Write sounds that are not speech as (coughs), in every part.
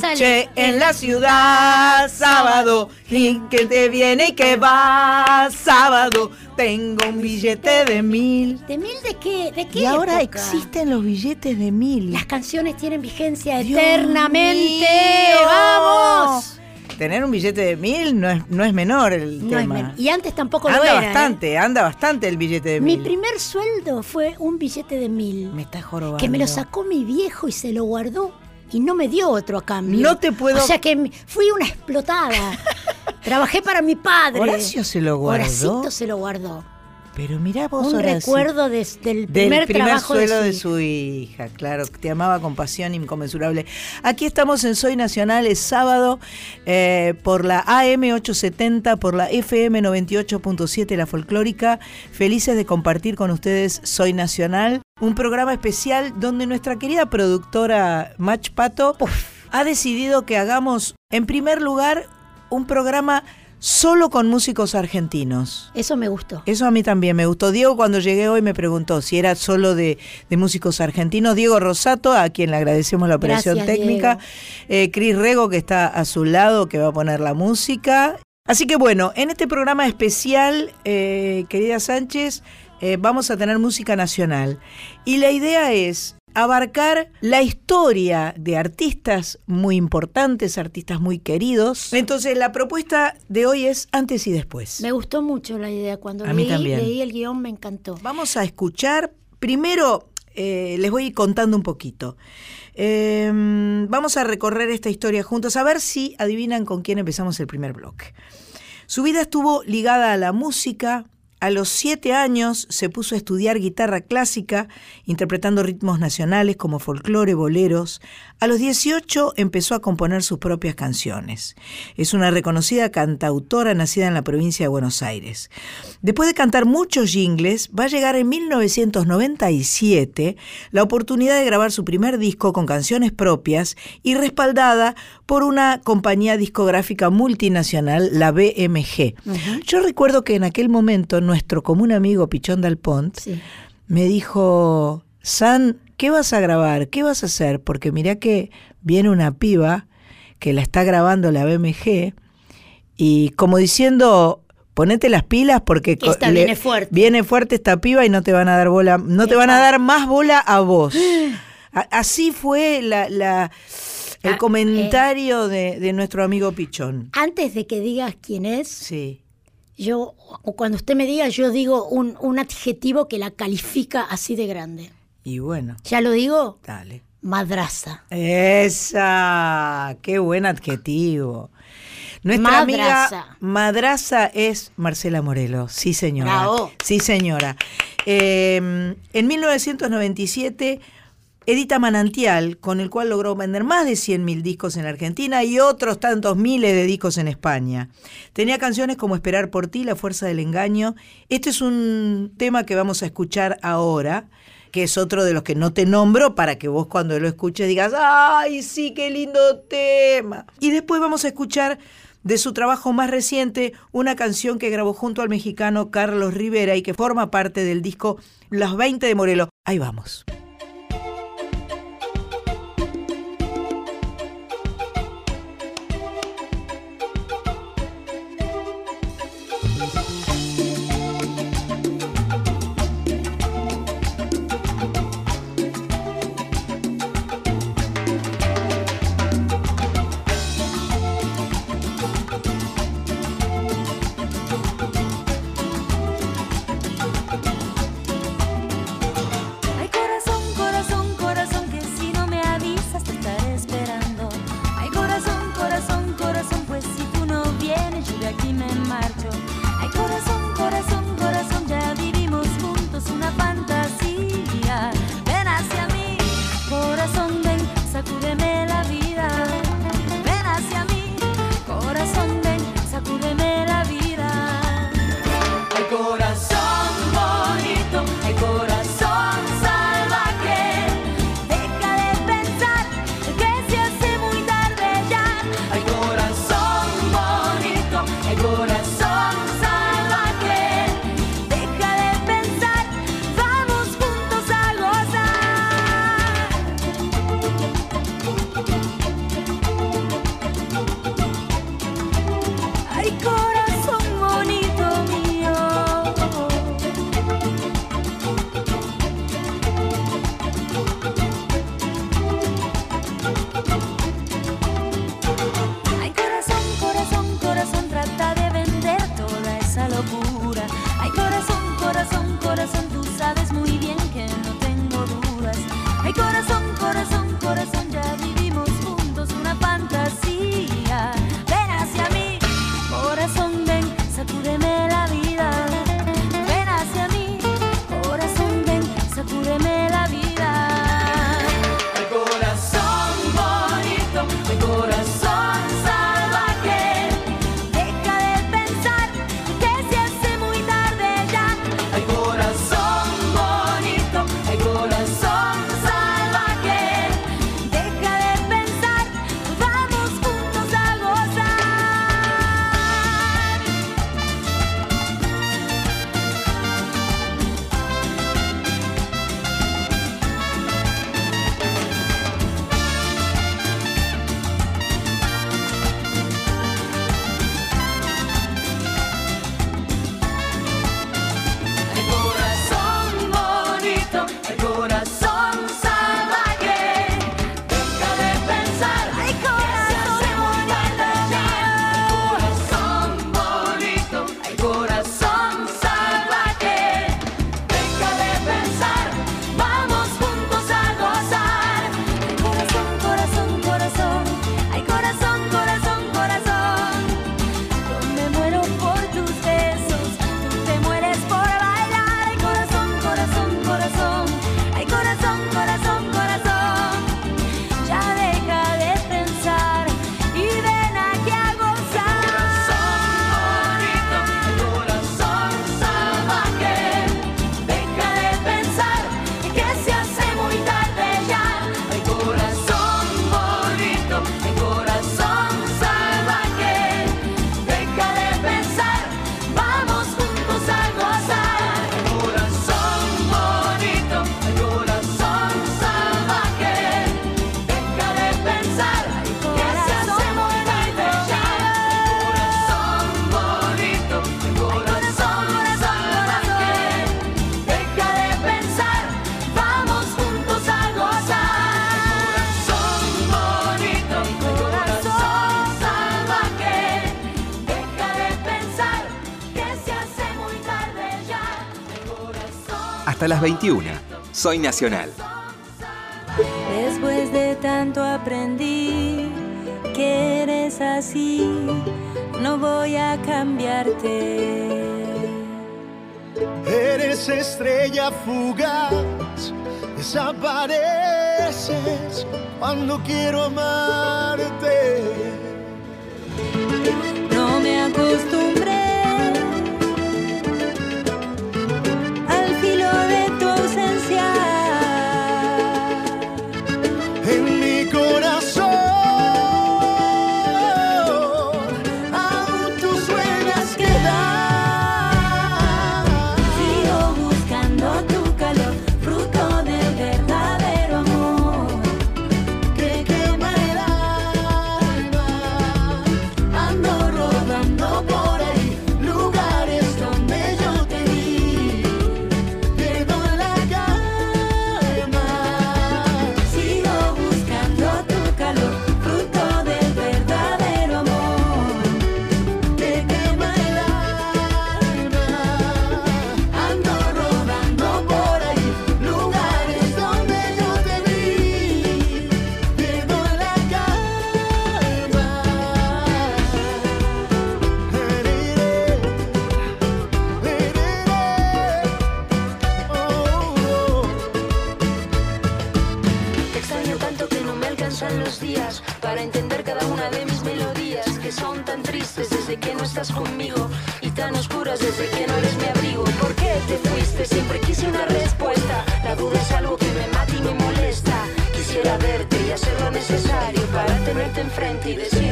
Noche en la ciudad, sábado, y que te viene y que va, sábado, tengo un billete de mil. ¿De mil de qué? ¿De qué Y ahora época? existen los billetes de mil. Las canciones tienen vigencia Dios eternamente. mío. ¡Vamos! Tener un billete de mil no es, no es menor el No es tema. men- y antes tampoco lo anda era. ¿eh? bastante, anda bastante el billete de Mi mil. primer sueldo fue un billete de mil. Me está jorobando. que me lo sacó mi viejo y se lo guardó y no me dio otro a cambio. No te puedo- O sea que fui una explotada. (laughs) Trabajé para mi padre. Horacio se lo guardó. Horacito se lo guardó. Pero mirá vos, un recuerdo des- del Del primer, primer trabajo suelo de de su, su hija, claro, te amaba con pasión inconmensurable. Aquí estamos en Soy Nacional, es sábado, eh, por la AM870, por la FM 98.7, la folclórica. Felices de compartir con ustedes Soy Nacional, un programa especial donde nuestra querida productora Mach Pato ha decidido que hagamos, en primer lugar, un programa solo con músicos argentinos. Eso me gustó. Eso a mí también me gustó. Diego cuando llegué hoy me preguntó si era solo de, de músicos argentinos. Diego Rosato, a quien le agradecemos la operación Gracias, técnica. Eh, Cris Rego, que está a su lado, que va a poner la música. Así que bueno, en este programa especial, eh, querida Sánchez, eh, vamos a tener música nacional. Y la idea es abarcar la historia de artistas muy importantes, artistas muy queridos. Entonces la propuesta de hoy es antes y después. Me gustó mucho la idea. Cuando A leí, leí el guion me encantó. Vamos a escuchar, primero eh, les voy contando un poquito. Eh, vamos a recorrer esta historia juntos, a ver si adivinan con quién empezamos el primer bloque. Su vida estuvo ligada a la música. A los siete años se puso a estudiar guitarra clásica, interpretando ritmos nacionales como folclore, boleros. A los 18 empezó a componer sus propias canciones. Es una reconocida cantautora nacida en la provincia de Buenos Aires. Después de cantar muchos jingles, va a llegar en 1997 la oportunidad de grabar su primer disco con canciones propias y respaldada por una compañía discográfica multinacional, la BMG. Yo recuerdo que en aquel momento nuestro común amigo Pichón Dalpont Sí. me dijo, San, ¿qué vas a grabar? ¿Qué vas a hacer? Porque mirá que viene una piba que la está grabando la BMG y como diciendo, ponete las pilas porque Que esta viene fuerte. viene fuerte esta piba y no te van a dar bola, no te van a dar más bola a vos. (gasps) Así fue la, la- el Ah, comentario de, de nuestro amigo Pichón. Antes de que digas quién es, Sí. yo, o cuando usted me diga, yo digo un, un adjetivo que la califica así de grande. Y bueno, ¿Ya lo digo? dale. Madraza. Esa, qué buen adjetivo. Nuestra Madraza. amiga madraza es Marcela Morelos, sí señora. Bravo. Sí señora. Eh, en 1997 edita Manantial, con el cual logró vender más de 100.000 discos en Argentina y otros tantos miles de discos en España. Tenía canciones como Esperar por ti, La fuerza del engaño. Este es un tema que vamos a escuchar ahora, que es otro de los que no te nombro para que vos cuando lo escuches digas, ¡ay, sí, qué lindo tema! Y después vamos a escuchar de su trabajo más reciente, una canción que grabó junto al mexicano Carlos Rivera y que forma parte del disco Las 20 de Morelos. Ahí vamos. Las 21. Soy Nacional. Después de tanto aprendí que eres así, no voy a cambiarte. Eres estrella fugaz, desapareces cuando quiero amarte. Para tenerte enfrente y decirte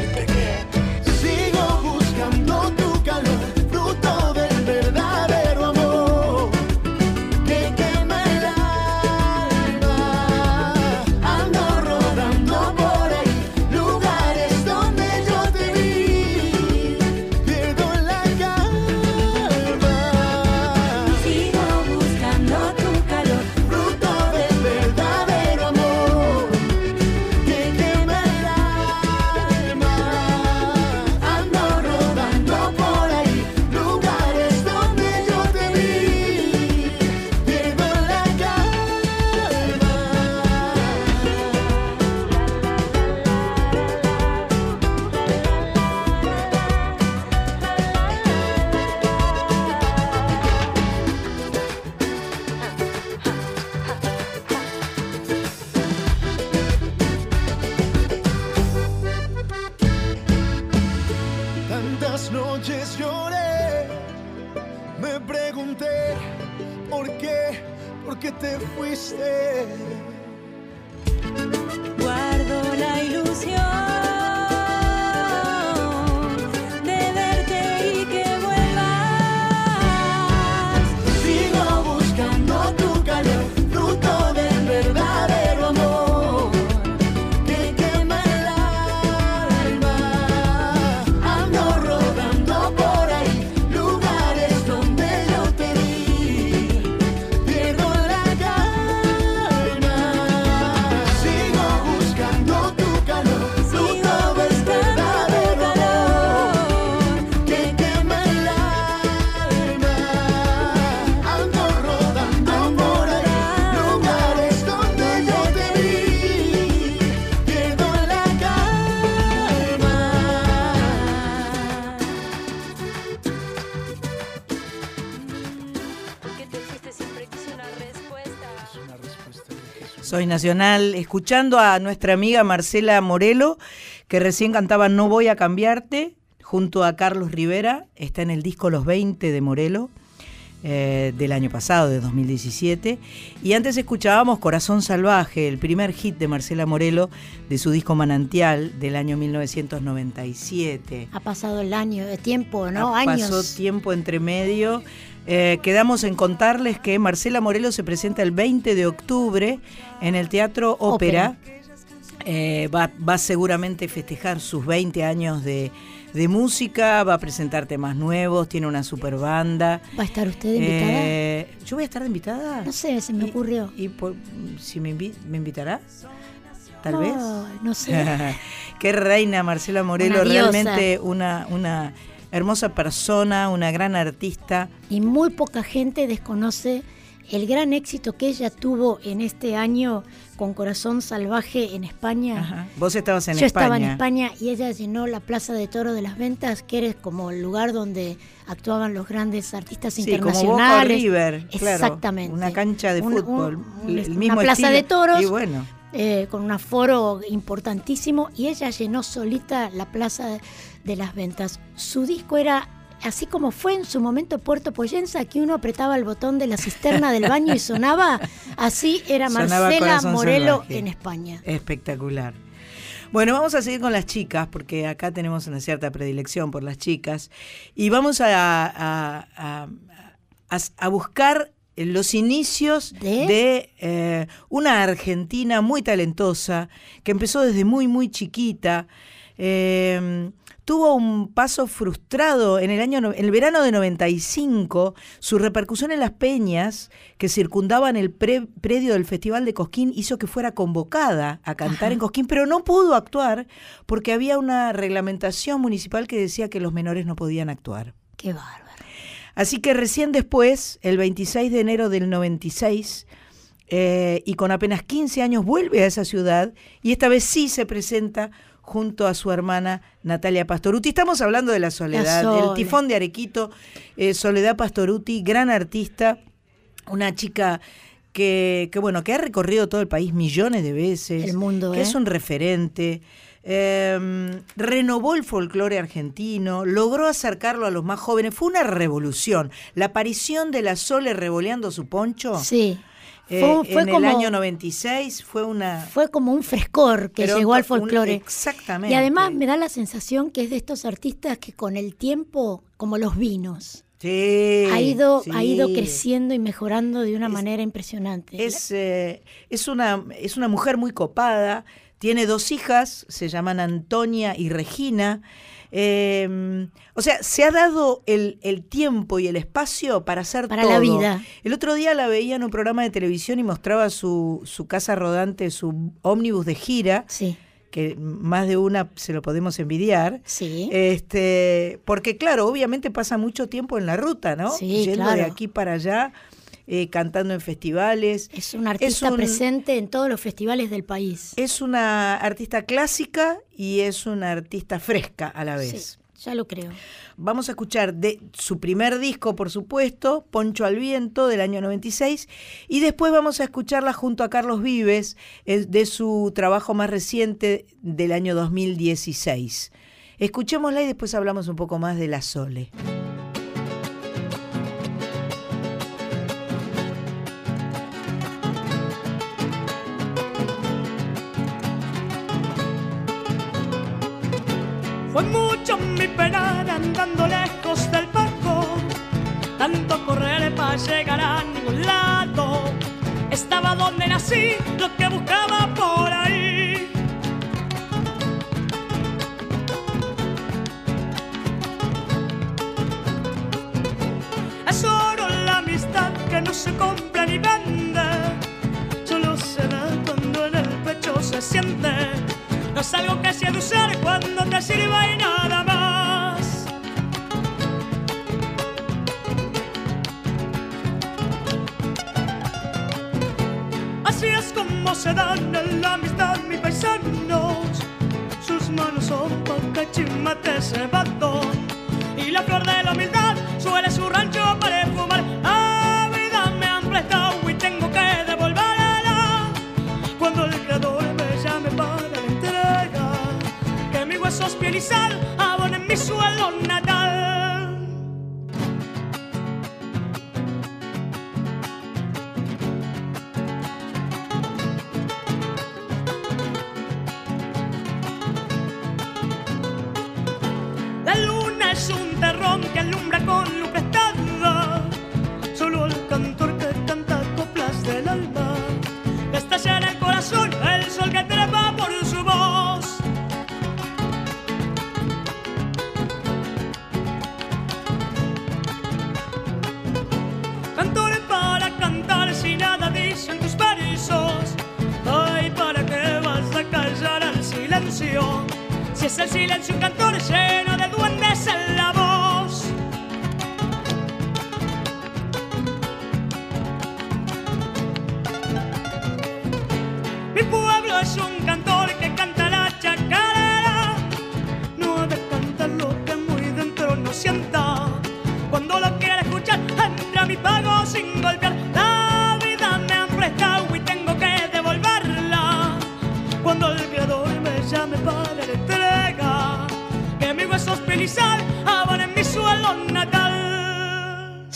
Soy Nacional, escuchando a nuestra amiga Marcela Morelo, que recién cantaba No voy a cambiarte, junto a Carlos Rivera, está en el disco Los 20 de Morelo, eh, del año pasado, de 2017. Y antes escuchábamos Corazón Salvaje, el primer hit de Marcela Morelo, de su disco Manantial, del año 1997. Ha pasado el año, de tiempo, ¿no? Ah, Años. Pasó tiempo entre medio. Eh, quedamos en contarles que Marcela Morelo se presenta el 20 de octubre en el Teatro Ópera. Eh, va, va seguramente a festejar sus 20 años de, de música, va a presentar temas nuevos, tiene una super banda. ¿Va a estar usted invitada? Eh, ¿Yo voy a estar de invitada? no sé, se me Y- ocurrió. ¿Y, por- si me, invi- me invitará? Tal No, vez. No sé. (laughs) Qué reina Marcela Morelo, Una realmente una, una hermosa persona, una gran artista. y muy poca gente desconoce el gran éxito que ella tuvo en este año con Corazón Salvaje en España. Ajá. Vos estabas en Yo España. estaba en España y ella llenó la Plaza de Toro de las Ventas, que era como el lugar donde actuaban los grandes artistas Sí, como Boca internacionales. River, claro, Exactamente. una cancha de Un- un- fútbol, un- el una mismo plaza estilo. de toros. Y bueno, eh, con un aforo importantísimo y ella llenó solita la plaza de, las ventas. Su disco era así como fue en su momento Puerto Poyensa, que uno apretaba el botón de la cisterna del baño y sonaba, así era Marcela Morelo Salvaje. en España. espectacular. Bueno, vamos a seguir con las chicas, porque acá tenemos una cierta predilección por las chicas. Y vamos a, a- a- a- a buscar los inicios ¿De? de eh, una argentina muy talentosa, que empezó desde muy, muy chiquita. Eh, tuvo un paso frustrado en el año en el verano de 95, su repercusión en las peñas que circundaban el pre- predio del Festival de Cosquín hizo que fuera convocada a cantar en Cosquín, pero no pudo actuar porque había una reglamentación municipal que decía que los menores no podían actuar. Qué bárbaro. Así que recién después, el 26 de enero del 96, eh, y con apenas 15 años, vuelve a esa ciudad y esta vez sí se presenta junto a su hermana Natalia Pastoruti. Estamos hablando de la Soledad, La del Sole. tifón de Arequito, eh, Soledad Pastoruti, gran artista, una chica que, que, bueno, que ha recorrido todo el país millones de veces, El mundo, que ¿eh? es un referente. Eh, renovó el folclore argentino, logró acercarlo a los más jóvenes. Fue una revolución. La aparición de la Sole revoleando su poncho Sí. eh, Fue, fue en como, el año 96 fue una. fue como un frescor que llegó al un- folclore. exactamente. Y además me da la sensación que es de estos artistas que con el tiempo, como los vinos, Sí, ha ido, ha ido creciendo y mejorando de una manera impresionante. Es, eh, es, una, es una mujer muy copada, tiene dos hijas, se llaman Antonia y Regina. eh, o sea, se ha dado el, el tiempo y el espacio para hacer Para todo. la vida. El otro día la veía en un programa de televisión y mostraba su, su casa rodante, su ómnibus de gira, Sí, que más de una se lo podemos envidiar. sí. Este, porque claro, obviamente pasa mucho tiempo en la ruta, ¿no? Sí, Yendo de aquí para allá, eh, cantando en festivales. es un artista un- presente en todos los festivales del país. Es una artista clásica y es una artista fresca a la vez. Sí, ya lo creo. Vamos a escuchar de su primer disco, por supuesto, Poncho al Viento, del año 96, y después vamos a escucharla junto a Carlos Vives, eh, de su trabajo más reciente del año 2016. Escuchémosla y después hablamos un poco más de la Sole. Fue mucho mi penar andando lejos del barco, tanto correr para llegar a ningún lado. Estaba donde nací, lo que buscaba por ahí. Es oro la amistad que no se compra ni vende, solo se da cuando en el pecho se siente. Es algo que se de usar cuando te sirva y nada más. Así es como se dan en la amistad mis paisanos. Sus manos son pacachimate cebado. Y la flor de la humildad suele su rancho para sal, I wanna miss you.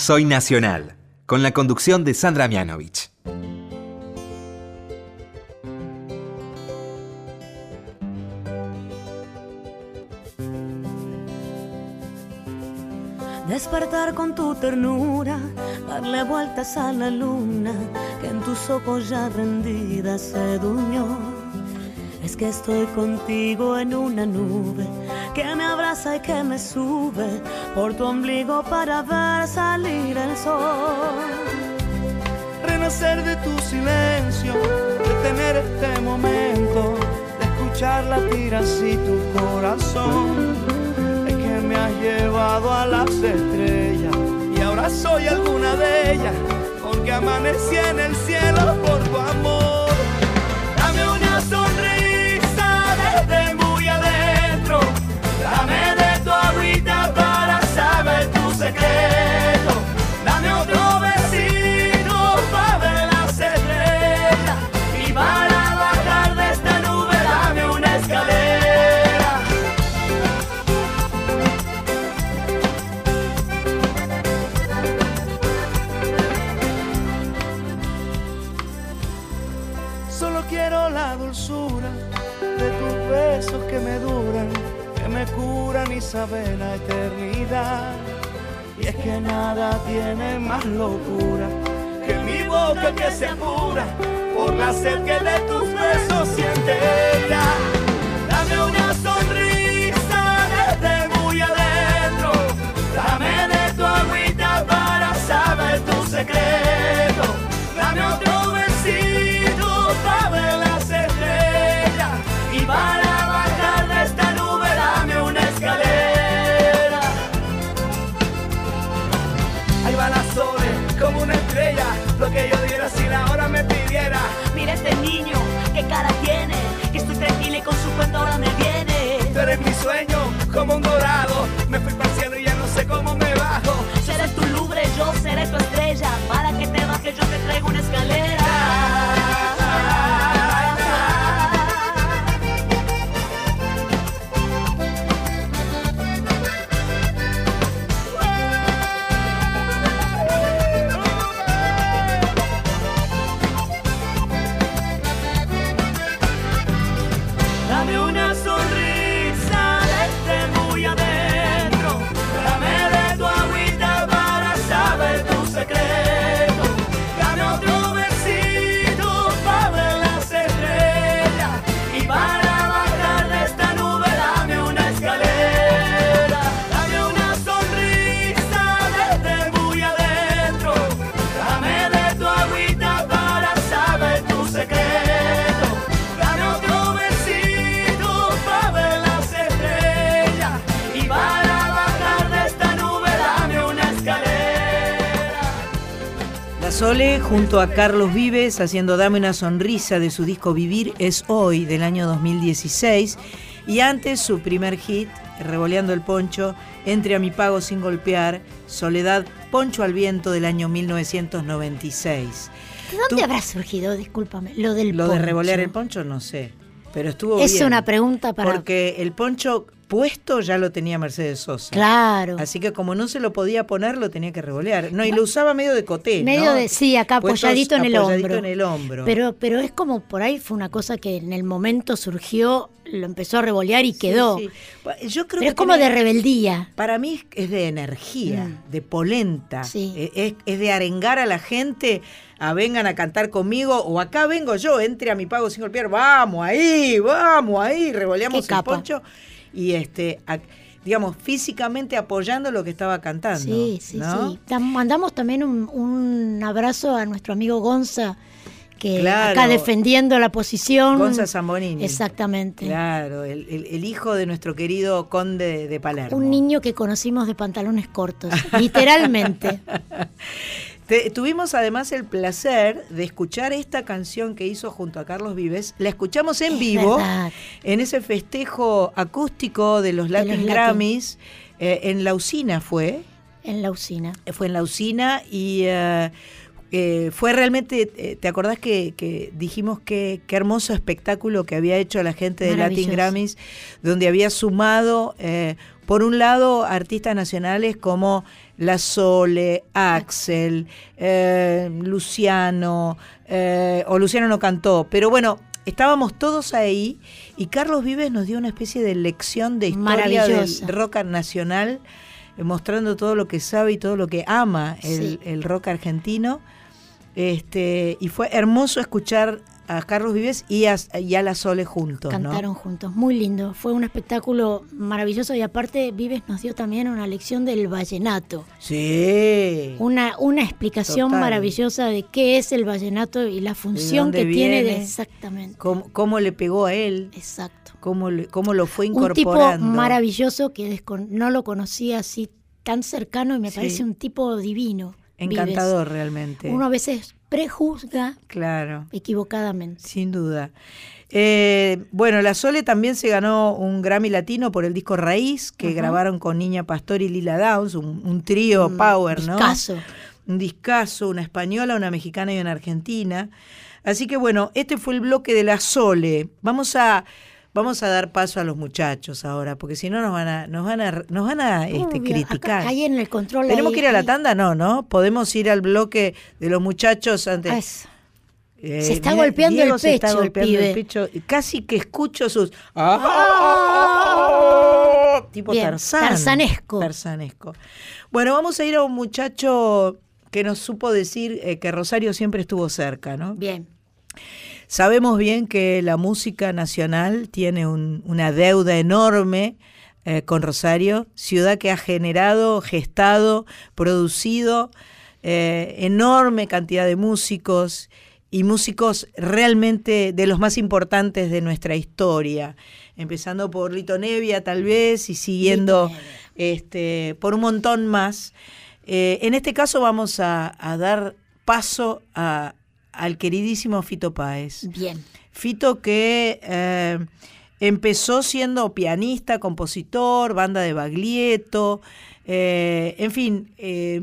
Soy Nacional, con la conducción de Sandra Mianovich. Despertar con tu ternura, darle vueltas a la luna que en tus ojos ya rendida se durmió. Es que estoy contigo en una nube que me abraza y que me sube por tu ombligo para ver salir el sol. renacer de tu silencio, de tener este momento, de escuchar latir así tu corazón. Es que me has llevado a las estrellas y ahora soy alguna de ellas, porque amanecí en el cielo por tu amor. Curan y saben la eternidad. Y es que nada tiene más locura que mi boca que se apura por la sed que de tus besos siente ella. Dame una sonrisa desde muy adentro, dame de tu agüita para saber tu secreto. Dame otro besito para ver las estrellas y para lo que yo diera si la hora me pidiera. Mira este niño, qué cara tiene, que estoy tranquila y con su cuento ahora me viene. Tú eres mi sueño como un dorado, Junto a Carlos Vives haciendo Dame una sonrisa de su disco Vivir es hoy del año 2016 y antes su primer hit Revoleando el poncho, Entre a mi pago sin golpear, Soledad Poncho al viento del año 1996. ¿De dónde Tú- habrá surgido, discúlpame, lo del Lo de poncho? revolear el poncho no sé, pero estuvo Es bien. una pregunta para... Porque el poncho puesto ya lo tenía Mercedes Sosa. Claro. Así que como no se lo podía poner, lo tenía que revolear. No, y lo usaba medio de coté, Medio ¿no? de, sí, acá apoyadito en el apoyadito hombro. en el hombro. Pero, pero es como por ahí fue una cosa que en el momento surgió, lo empezó a revolear y Sí, quedó. sí. Yo creo Pero que es como tiene- de rebeldía. Para mí es de energía, Mm. de polenta. Sí. Eh, Es, es de arengar a la gente a vengan a cantar conmigo o acá vengo yo, entre a mi pago sin golpear, vamos ahí, vamos ahí, revoleamos el poncho y este, digamos, físicamente apoyando lo que estaba cantando. Sí, sí, ¿no? sí. Mandamos también un, un abrazo a nuestro amigo Gonza, que Claro. acá defendiendo la posición. Gonza Zambonini. Exactamente. Claro, el, el- el hijo de nuestro querido conde de Palermo. Un niño que conocimos de pantalones cortos, literalmente. (laughs) Te- tuvimos además el placer de escuchar esta canción que hizo junto a Carlos Vives. La escuchamos en Es vivo verdad. en ese festejo acústico de los De Latin. Grammys. eh, en la usina fue. en la usina. Fue en la usina y eh, eh, fue realmente. eh, ¿Te acordás que, que dijimos que qué hermoso espectáculo que había hecho la gente de Latin. Grammys, donde había sumado, eh, por un lado, artistas nacionales como La Sole, Axel, eh, Luciano, eh, o Luciano no cantó, pero bueno, estábamos todos ahí y Carlos Vives nos dio una especie de lección de historia del rock nacional, eh, mostrando todo lo que sabe y todo lo que ama el, Sí. el rock argentino. Este, y fue hermoso escuchar a Carlos Vives y a, y a La Sole juntos, ¿no? Cantaron juntos, muy lindo. Fue un espectáculo maravilloso y aparte Vives nos dio también una lección del vallenato. Sí. Una, una explicación Total. maravillosa de qué es el vallenato y la función que tiene de exactamente. Cómo, cómo le pegó a él, Exacto. cómo, cómo lo fue Un tipo incorporando. maravilloso que no lo conocía así tan cercano y me Sí. parece un tipo divino. Vives. Encantador realmente. Uno a veces prejuzga Claro, equivocadamente. sin duda. Eh, bueno, La Sole también se ganó un Grammy Latino por el disco Raíz, que grabaron con Niña Pastor y Lila Downs, un, un trío power, ¿no? discazo. un discazo, una española, una mexicana y una argentina. Así que bueno, este fue el bloque de la Sole. Vamos a vamos a dar paso a los muchachos ahora, porque si no nos van a nos van a nos van a este, criticar. acá- ahí en el control. Tenemos ahí- que ir a la ahí- tanda, no, ¿no? Podemos ir al bloque de los muchachos antes. Ah, es- Eh, Se está mira, golpeando el Diego se está pecho el golpeando pibe. el pecho. Casi que escucho sus tipo Bien, Tarzán. tarzanesco. Tarzanesco. Bueno, vamos a ir a un muchacho que nos supo decir eh, que Rosario siempre estuvo cerca, ¿no? Bien. Sabemos bien que la música nacional tiene un- una deuda enorme eh, con Rosario, ciudad que ha generado, gestado, producido eh, enorme cantidad de músicos y músicos realmente de los más importantes de nuestra historia, empezando por Lito Nevia tal vez y siguiendo este, por un montón más. Eh, en este caso vamos a, a dar paso a- al queridísimo Fito Páez. Bien. Fito que eh, empezó siendo pianista, compositor, banda de Baglietto, eh, en fin, eh,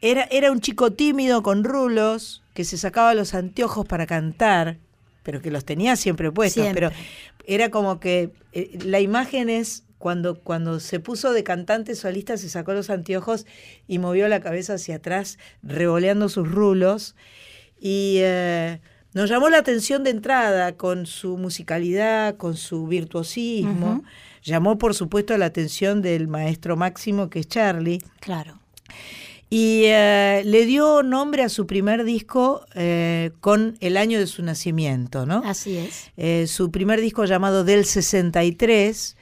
era, era un chico tímido con rulos que se sacaba los anteojos para cantar, pero que los tenía siempre puestos, Siempre. pero era como que la imagen es cuando, cuando se puso de cantante solista, se sacó los anteojos y movió la cabeza hacia atrás, revoleando sus rulos. Y eh, nos llamó la atención de entrada con su musicalidad, con su virtuosismo. Llamó, por supuesto, la atención del maestro máximo, que es Charlie. Claro. Y eh, le dio nombre a su primer disco eh, con el año de su nacimiento, ¿no? Así es. Su primer disco llamado Del 63,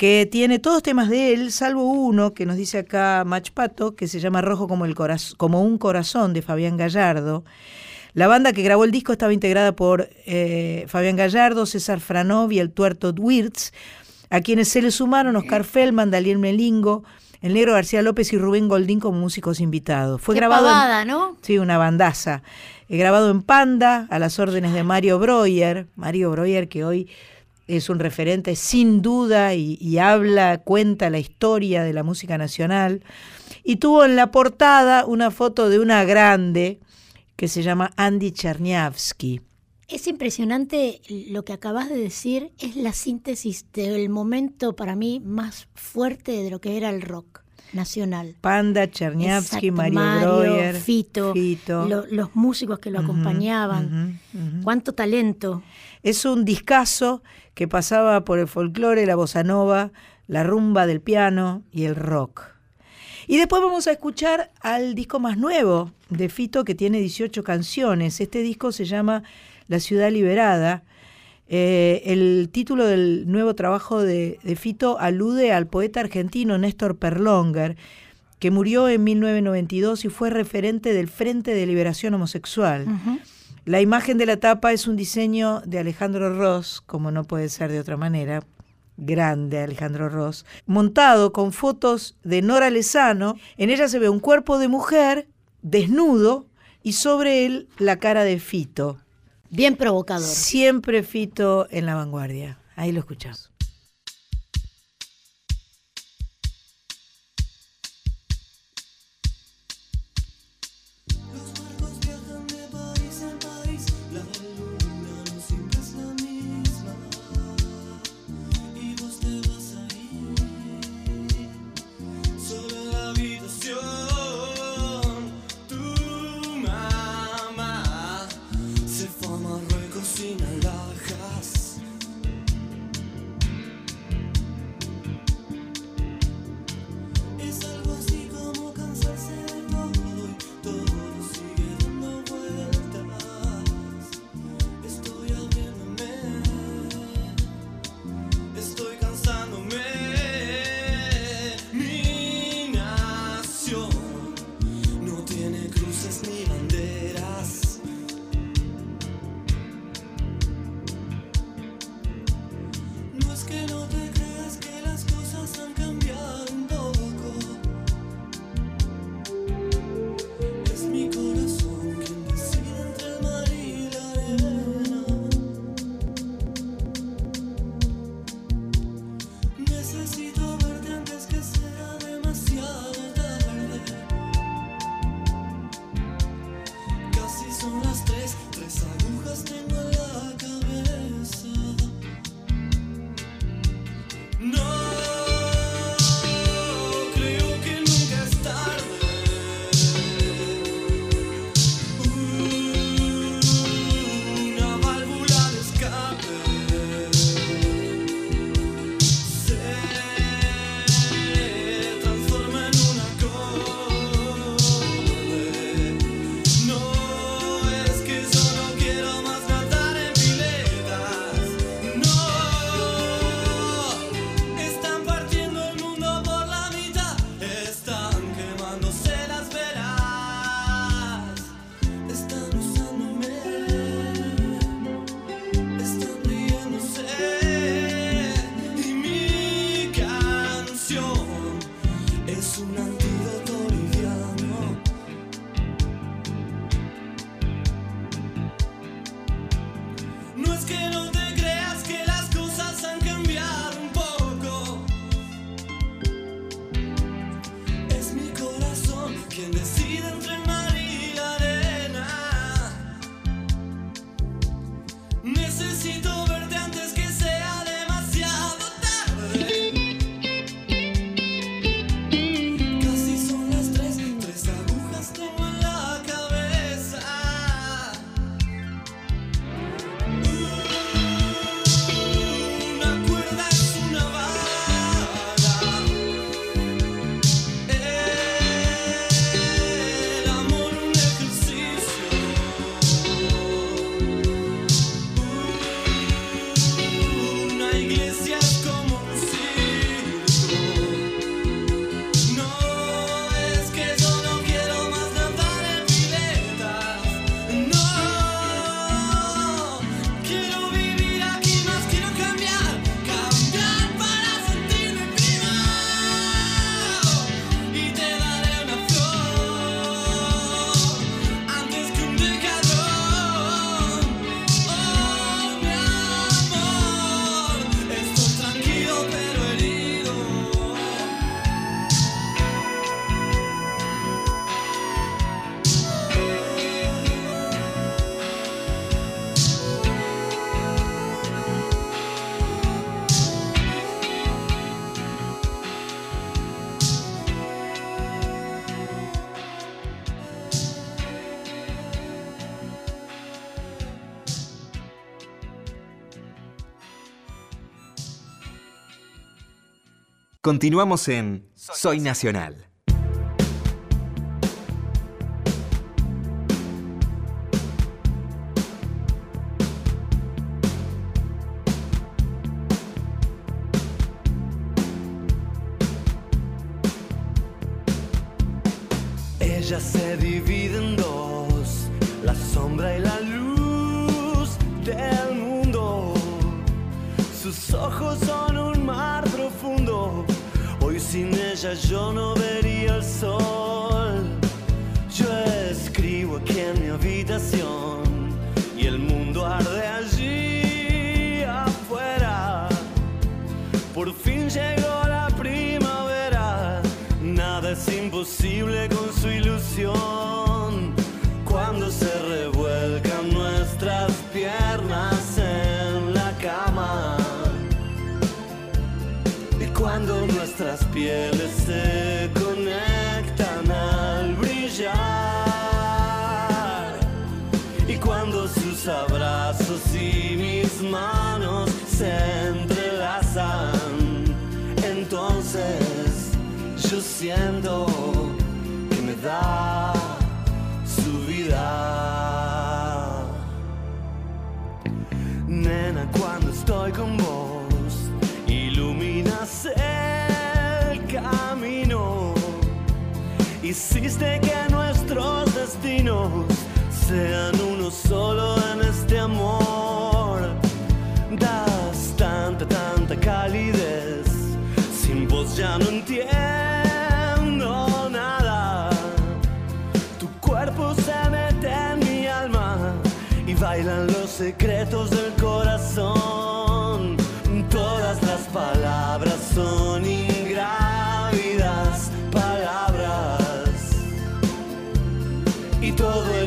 que tiene todos temas de él, salvo uno que nos dice acá Mach Pato, que se llama Rojo como, el coraz- como un corazón, de Fabián Gallardo. La banda que grabó el disco estaba integrada por eh, Fabián Gallardo, César Franov y el tuerto Wirtz, a quienes se le sumaron Oscar Feldman, Daniel Melingo, el negro García López y Rubén Goldín como músicos invitados. Fue Qué grabado en- ¿no? Sí, una bandaza. He grabado en Panda, a las órdenes de Mario Breuer. Mario Breuer, que hoy es un referente sin duda y, y habla, cuenta la historia de la música nacional. Y tuvo en la portada una foto de una grande que se llama Andy Cherniavsky. Es impresionante lo que acabas de decir, es la síntesis del momento para mí más fuerte de lo que era el rock nacional. Panda, Cherniavsky, Mario, Breuer, Fito, Fito. lo- los músicos que lo acompañaban. Cuánto talento. Es un discazo que pasaba por el folclore, la bossa nova, la rumba del piano y el rock. Y después vamos a escuchar al disco más nuevo de Fito que tiene 18 canciones. Este disco se llama La ciudad liberada. Eh, el título del nuevo trabajo de, Fito alude al poeta argentino Néstor Perlonger, que murió en 1992 y fue referente del Frente de Liberación Homosexual. La imagen de la tapa es un diseño de Alejandro Ross, como no puede ser de otra manera, grande Alejandro Ross, montado con fotos de Nora Lezano. En ella se ve un cuerpo de mujer desnudo y sobre él la cara de Fito. Bien provocador. Siempre Fito en la vanguardia. Ahí lo escuchamos. Continuamos en Soy Nacional. Todo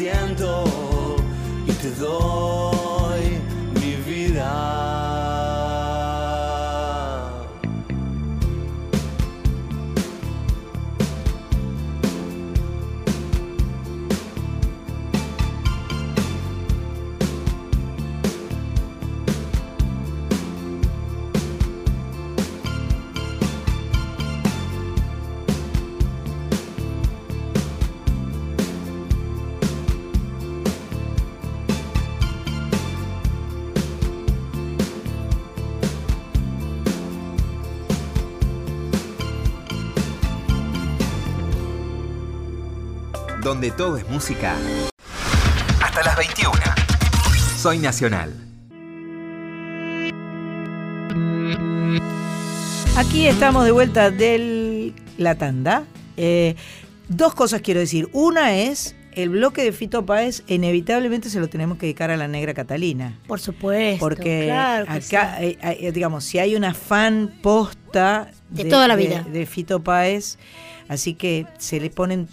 siento y te doy Donde todo es música. Hasta las 21. Soy Nacional. Aquí estamos de vuelta de la tanda. Eh, dos cosas quiero decir. Una es, el bloque de Fito Páez inevitablemente se lo tenemos que dedicar a la negra Catalina. Por supuesto. Porque claro acá, sí. eh, eh, digamos, si hay una fan posta De toda la vida. de, Fito Páez, así que se le ponen,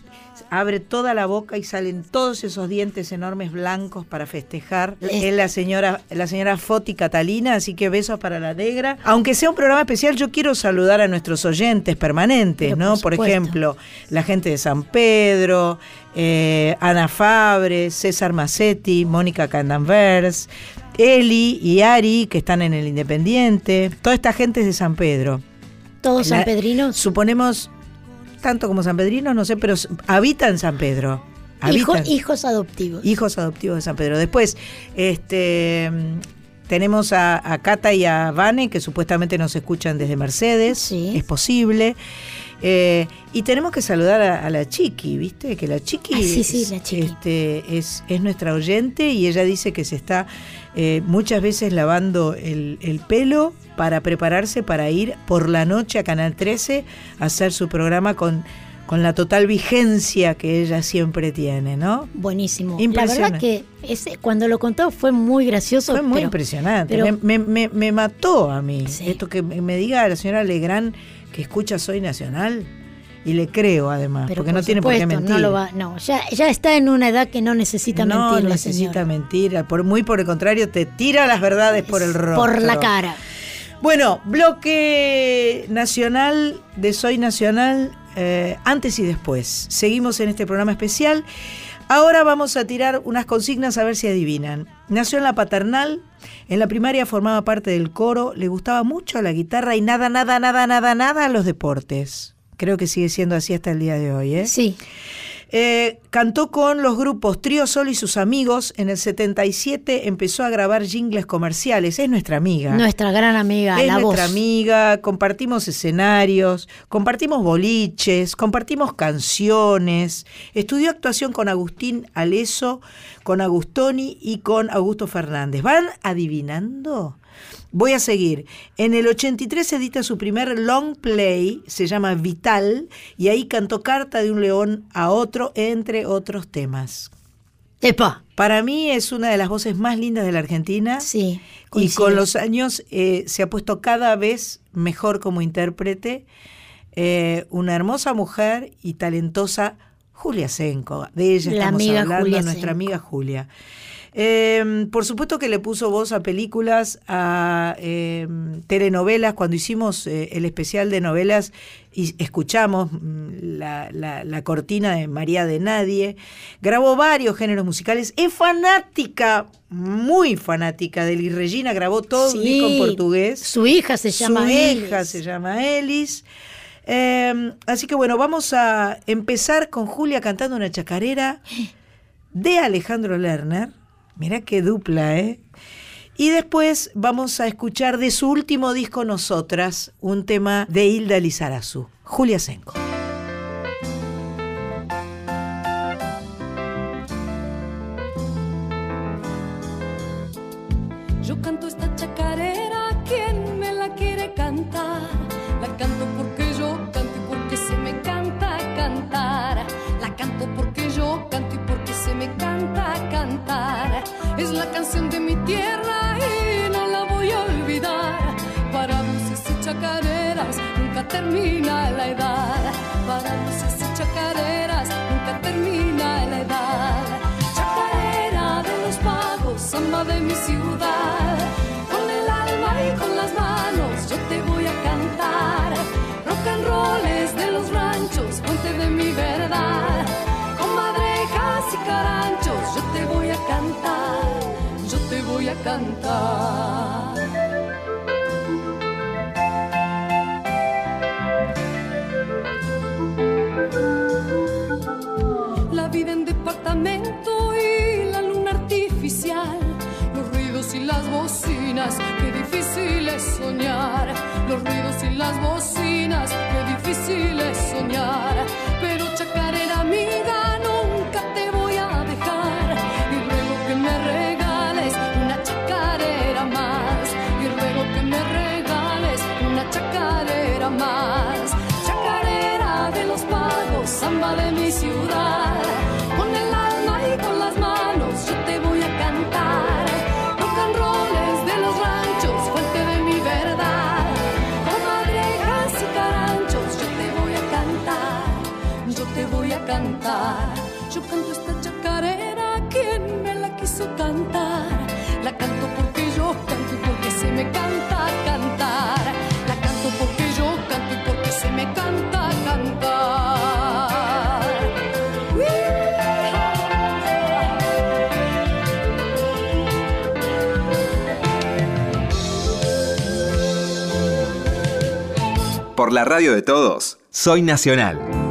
abre toda la boca y salen todos esos dientes enormes blancos para festejar. Es- la señora, la señora Foti Catalina, así que besos para la negra. Aunque sea un programa especial, yo quiero saludar a nuestros oyentes permanentes, Pero ¿no? por ejemplo, la gente de San Pedro, eh, Ana Fabre, César Massetti, Mónica Candanvers, Eli y Ari, que están en el Independiente. Toda esta gente es de San Pedro. Todos sanpedrinos. Suponemos, tanto como San Pedrinos, no sé, pero s- habitan San Pedro. Hijo- hijos adoptivos. hijos adoptivos de San Pedro. Después, este tenemos a, a Cata y a Vane, que supuestamente nos escuchan desde Mercedes. Sí. Es posible. Eh, y tenemos que saludar a, a la Chiqui, ¿viste? Que la Chiqui, Ah, sí, sí, es, la Chiqui. este, es, es nuestra oyente y ella dice que se está eh, muchas veces lavando el, el pelo para prepararse para ir por la noche a Canal 13 a hacer su programa con, con la total vigencia que ella siempre tiene, ¿no? Buenísimo. La Impresionante. verdad que ese, cuando lo contó fue muy gracioso. Fue muy pero- impresionante. pero- me, me- me- mató a mí. Sí. Esto que me me diga la señora Legrand que escucha Soy Nacional. Y le creo además, pero porque no tiene por qué mentir. No, lo va, no ya, ya está en una edad que no necesita No mentir la necesita mentir. Por, muy por el contrario, te tira las verdades por el rostro. Por la cara. Bueno, bloque nacional de Soy Nacional, eh, antes y después. Seguimos en este programa especial. Ahora vamos a tirar unas consignas a ver si adivinan. Nació en la paternal, en la primaria formaba parte del coro, le gustaba mucho la guitarra y nada, nada, nada, nada, nada a los deportes. Creo que sigue siendo así hasta el día de hoy. ¿eh? Sí. Eh, cantó con los grupos Trío Sol y sus amigos. En el 77 empezó a grabar jingles comerciales. Es nuestra amiga. Nuestra gran amiga, Es la nuestra voz. amiga, compartimos escenarios, compartimos boliches, compartimos canciones. Estudió actuación con Agustín Aleso, con Agustoni y con Augusto Fernández. ¿Van adivinando? Voy a seguir. En el 83 edita su primer long play, se llama Vital, y ahí cantó Carta de un león a otro, entre otros temas. Epa. Para mí es una de las voces más lindas de la Argentina. Sí. Y con los años eh, se ha puesto cada vez mejor como intérprete. Eh, una hermosa mujer y talentosa Julia Senko. De ella La estamos amiga hablando, Julia nuestra amiga Julia. Eh, por supuesto que le puso voz a películas, a eh, telenovelas. Cuando hicimos eh, el especial de novelas y escuchamos mm, la, la- la cortina de María de Nadie, grabó varios géneros musicales. Es fanática, muy fanática de Elis Regina, grabó todo un Sí, disco en portugués. Su hija se llama Su Elis. hija se llama Elis. Eh, así que bueno, vamos a empezar con Julia cantando una chacarera de Alejandro Lerner. Mirá qué dupla, ¿eh? Y después vamos a escuchar de su último disco Nosotras, un tema de Hilda Lizarazu. Julia Senko. Es la canción de mi tierra y no la voy a olvidar. Para voces y chacareras nunca termina la edad. Para voces y chacareras nunca termina la edad. Chacarera de los pagos, samba de mi ciudad. Cantar. La vida en departamento y la luna artificial. Los ruidos y las bocinas, qué difícil es soñar. Los ruidos y las bocinas, Por la radio de todos, soy Nacional.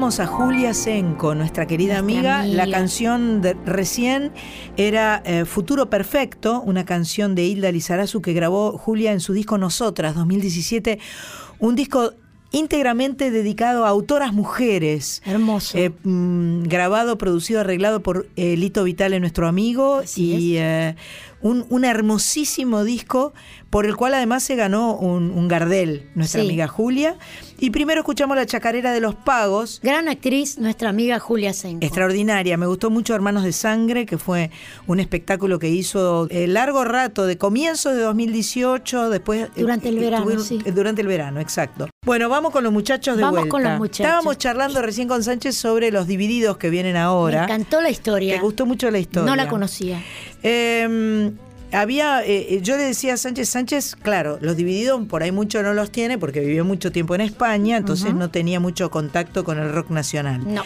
Escuchábamos a Julia Senco, nuestra querida amiga. La canción de recién era eh, Futuro Perfecto, una canción de Hilda Lizarazu que grabó Julia en su disco Nosotras 2017, un disco íntegramente dedicado a autoras mujeres. Hermoso. Eh, mm, grabado, producido, arreglado por eh, Lito Vitale, nuestro amigo, Así y eh, un, un hermosísimo disco por el cual además se ganó un, un Gardel, nuestra Sí. amiga Julia. Y primero escuchamos la chacarera de los pagos. Gran actriz, nuestra amiga Julia Senko. Extraordinaria, me gustó mucho Hermanos de Sangre, que fue un espectáculo que hizo eh, largo rato, de comienzo de 2018, después... eh, Durante el eh, verano, sí. Durante el verano, exacto. Bueno, vamos con los muchachos de Vamos vuelta. con los muchachos. Estábamos charlando recién con Sánchez sobre los divididos que vienen ahora. Me encantó la historia. Te gustó mucho la historia. No la conocía. Eh, había, eh, yo le decía a Sánchez, Sánchez, claro, los divididos por ahí mucho no los tiene porque vivió mucho tiempo en España, entonces no tenía mucho contacto con el rock nacional. No.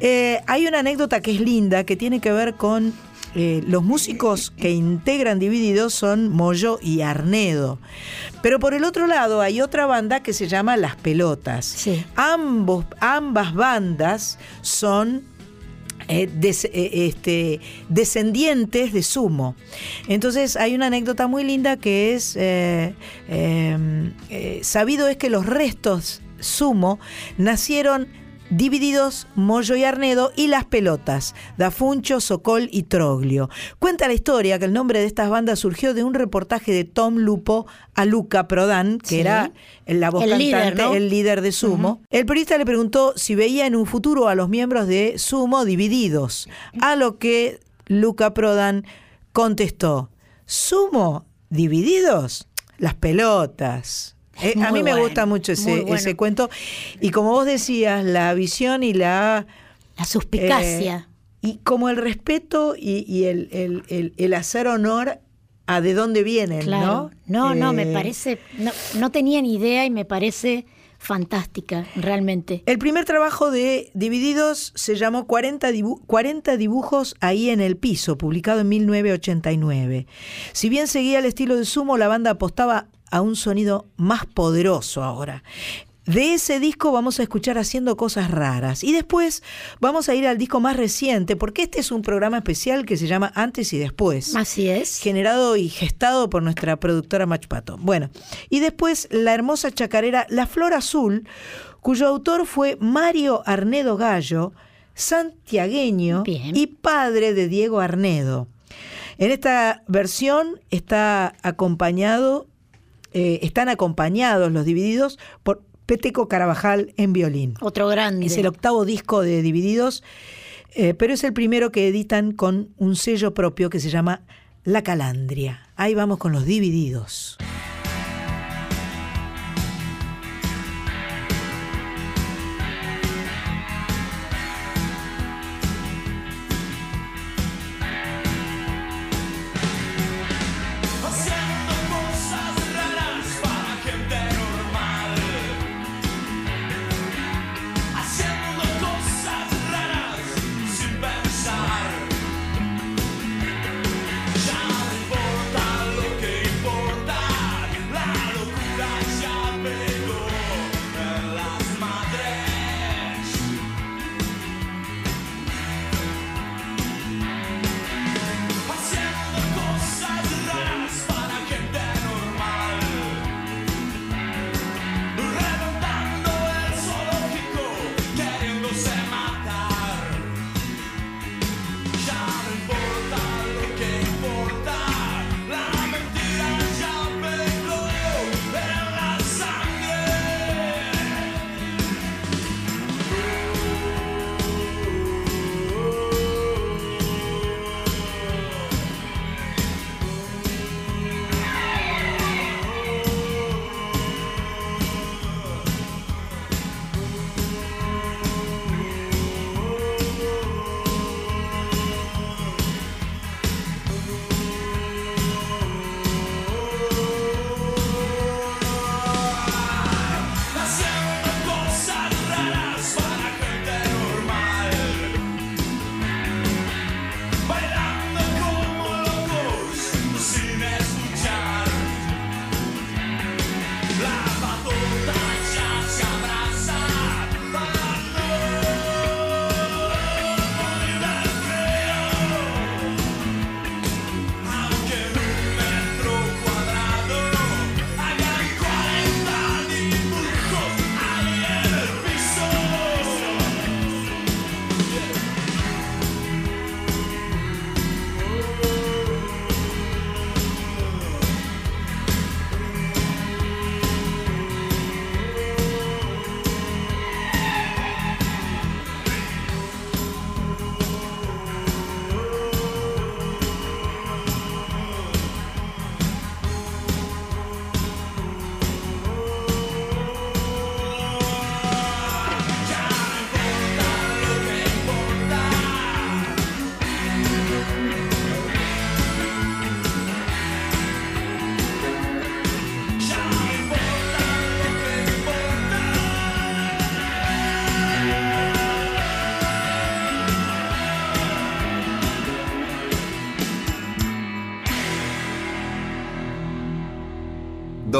Eh, hay una anécdota que es linda, que tiene que ver con eh, los músicos que integran Divididos son Moyo y Arnedo. Pero por el otro lado hay otra banda que se llama Las Pelotas. Sí. Ambos, ambas bandas son eh, eh, este, descendientes de Sumo. Entonces hay una anécdota muy linda que es, eh, sabido es que los restos Sumo nacieron divididos Moyo y Arnedo y las pelotas, Dafuncho, Socol y Troglio. Cuenta la historia que el nombre de estas bandas surgió de un reportaje de Tom Lupo a Luca Prodan, que Sí. era la voz El cantante, líder, ¿no? el líder de Sumo. El periodista le preguntó si veía en un futuro a los miembros de Sumo divididos, a lo que Luca Prodan contestó, ¿Sumo divididos? Las pelotas. Eh, a mí me gusta mucho ese, muy bueno. ese cuento. Y como vos decías, la visión y la... La suspicacia. eh, y como el respeto y, y el, el- el- el hacer honor a de dónde vienen, claro. ¿no? No, no, me Eh, parece. No, no tenía ni idea y me parece fantástica, realmente. El primer trabajo de Divididos se llamó 40, dibu- 40 dibujos ahí en el piso, publicado en 1989. Si bien seguía el estilo de Sumo, la banda apostaba a un sonido más poderoso ahora. De ese disco vamos a escuchar haciendo cosas raras. Y después vamos a ir al disco más reciente, porque este es un programa especial que se llama Antes y Después Así es. generado y gestado por nuestra productora Machpato. Bueno, y después la hermosa chacarera La Flor Azul, cuyo autor fue Mario Arnedo Gallo, santiagueño Bien. y padre de Diego Arnedo. En esta versión está acompañado, eh, están acompañados los divididos por Peteco Carabajal en violín. Otro grande. Es el octavo disco de Divididos, eh, pero es el primero que editan con un sello propio que se llama La Calandria. Ahí vamos con los Divididos.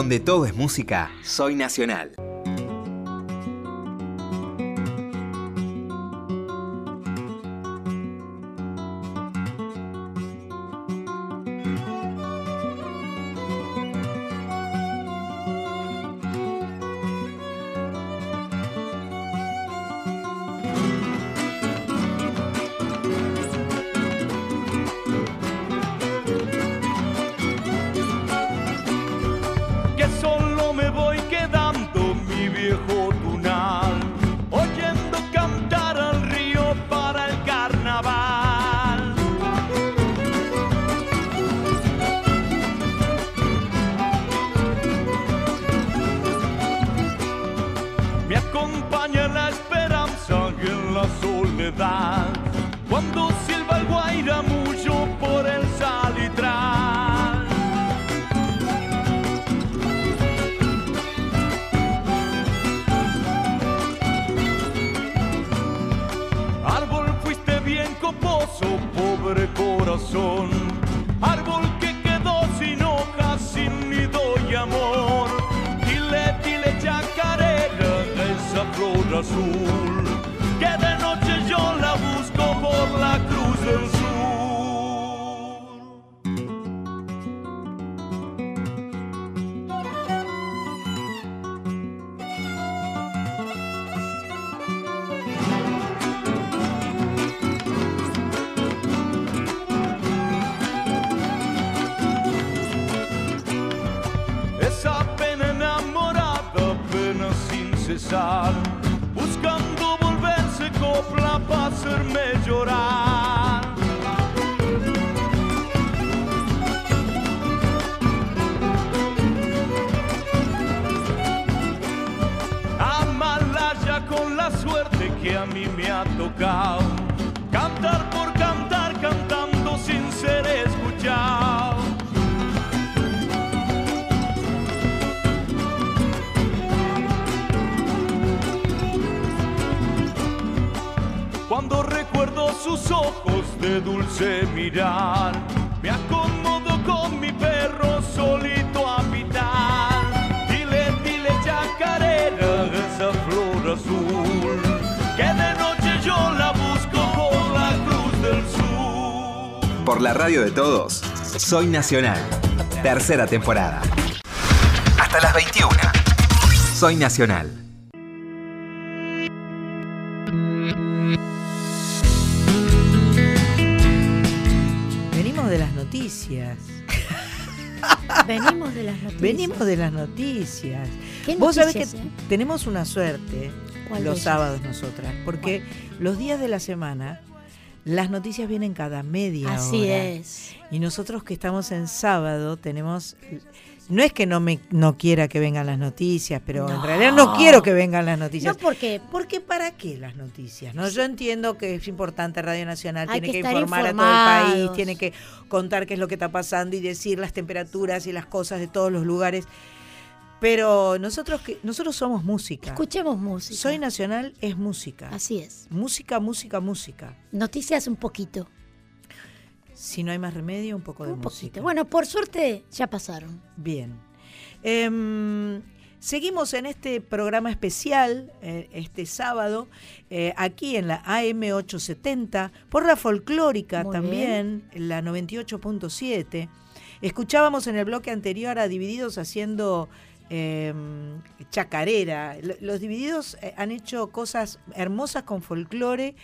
Donde todo es música, soy nacional. Dulce mirar, me acomodo con mi perro solito a pitar. Dile, dile chacarera, esa flor azul, que de noche yo la busco por la cruz del sur. Por la radio de todos, soy nacional. Tercera temporada. Hasta las 21. Soy nacional. Venimos de las noticias. Venimos de las noticias. ¿Qué Vos sabés que noticias, eh? tenemos una suerte ¿Cuál de los sábados nosotras, porque los días de la semana las noticias vienen cada media Así hora. es. Y nosotros que estamos en sábado tenemos no es que no me no quiera que vengan las noticias, pero en realidad no quiero que vengan las noticias. No porque Porque ¿para qué las noticias? No, yo entiendo que es importante Radio Nacional, Hay tiene que informar a todo el país, tiene que contar qué es lo que está pasando y decir las temperaturas y las cosas de todos los lugares. Pero nosotros que nosotros somos música. escuchemos música. Soy Nacional es música. Así es. Música, música, música. Noticias un poquito. Si no hay más remedio, un poco de Un música. poquito. Bueno, por suerte ya pasaron. Bien. Em, seguimos en este programa especial, eh, este sábado, eh, aquí en la AM870, por la folclórica Muy también, en la 98.7. Escuchábamos en el bloque anterior a Divididos haciendo em, chacarera. Los Divididos eh, han hecho cosas hermosas con folclore.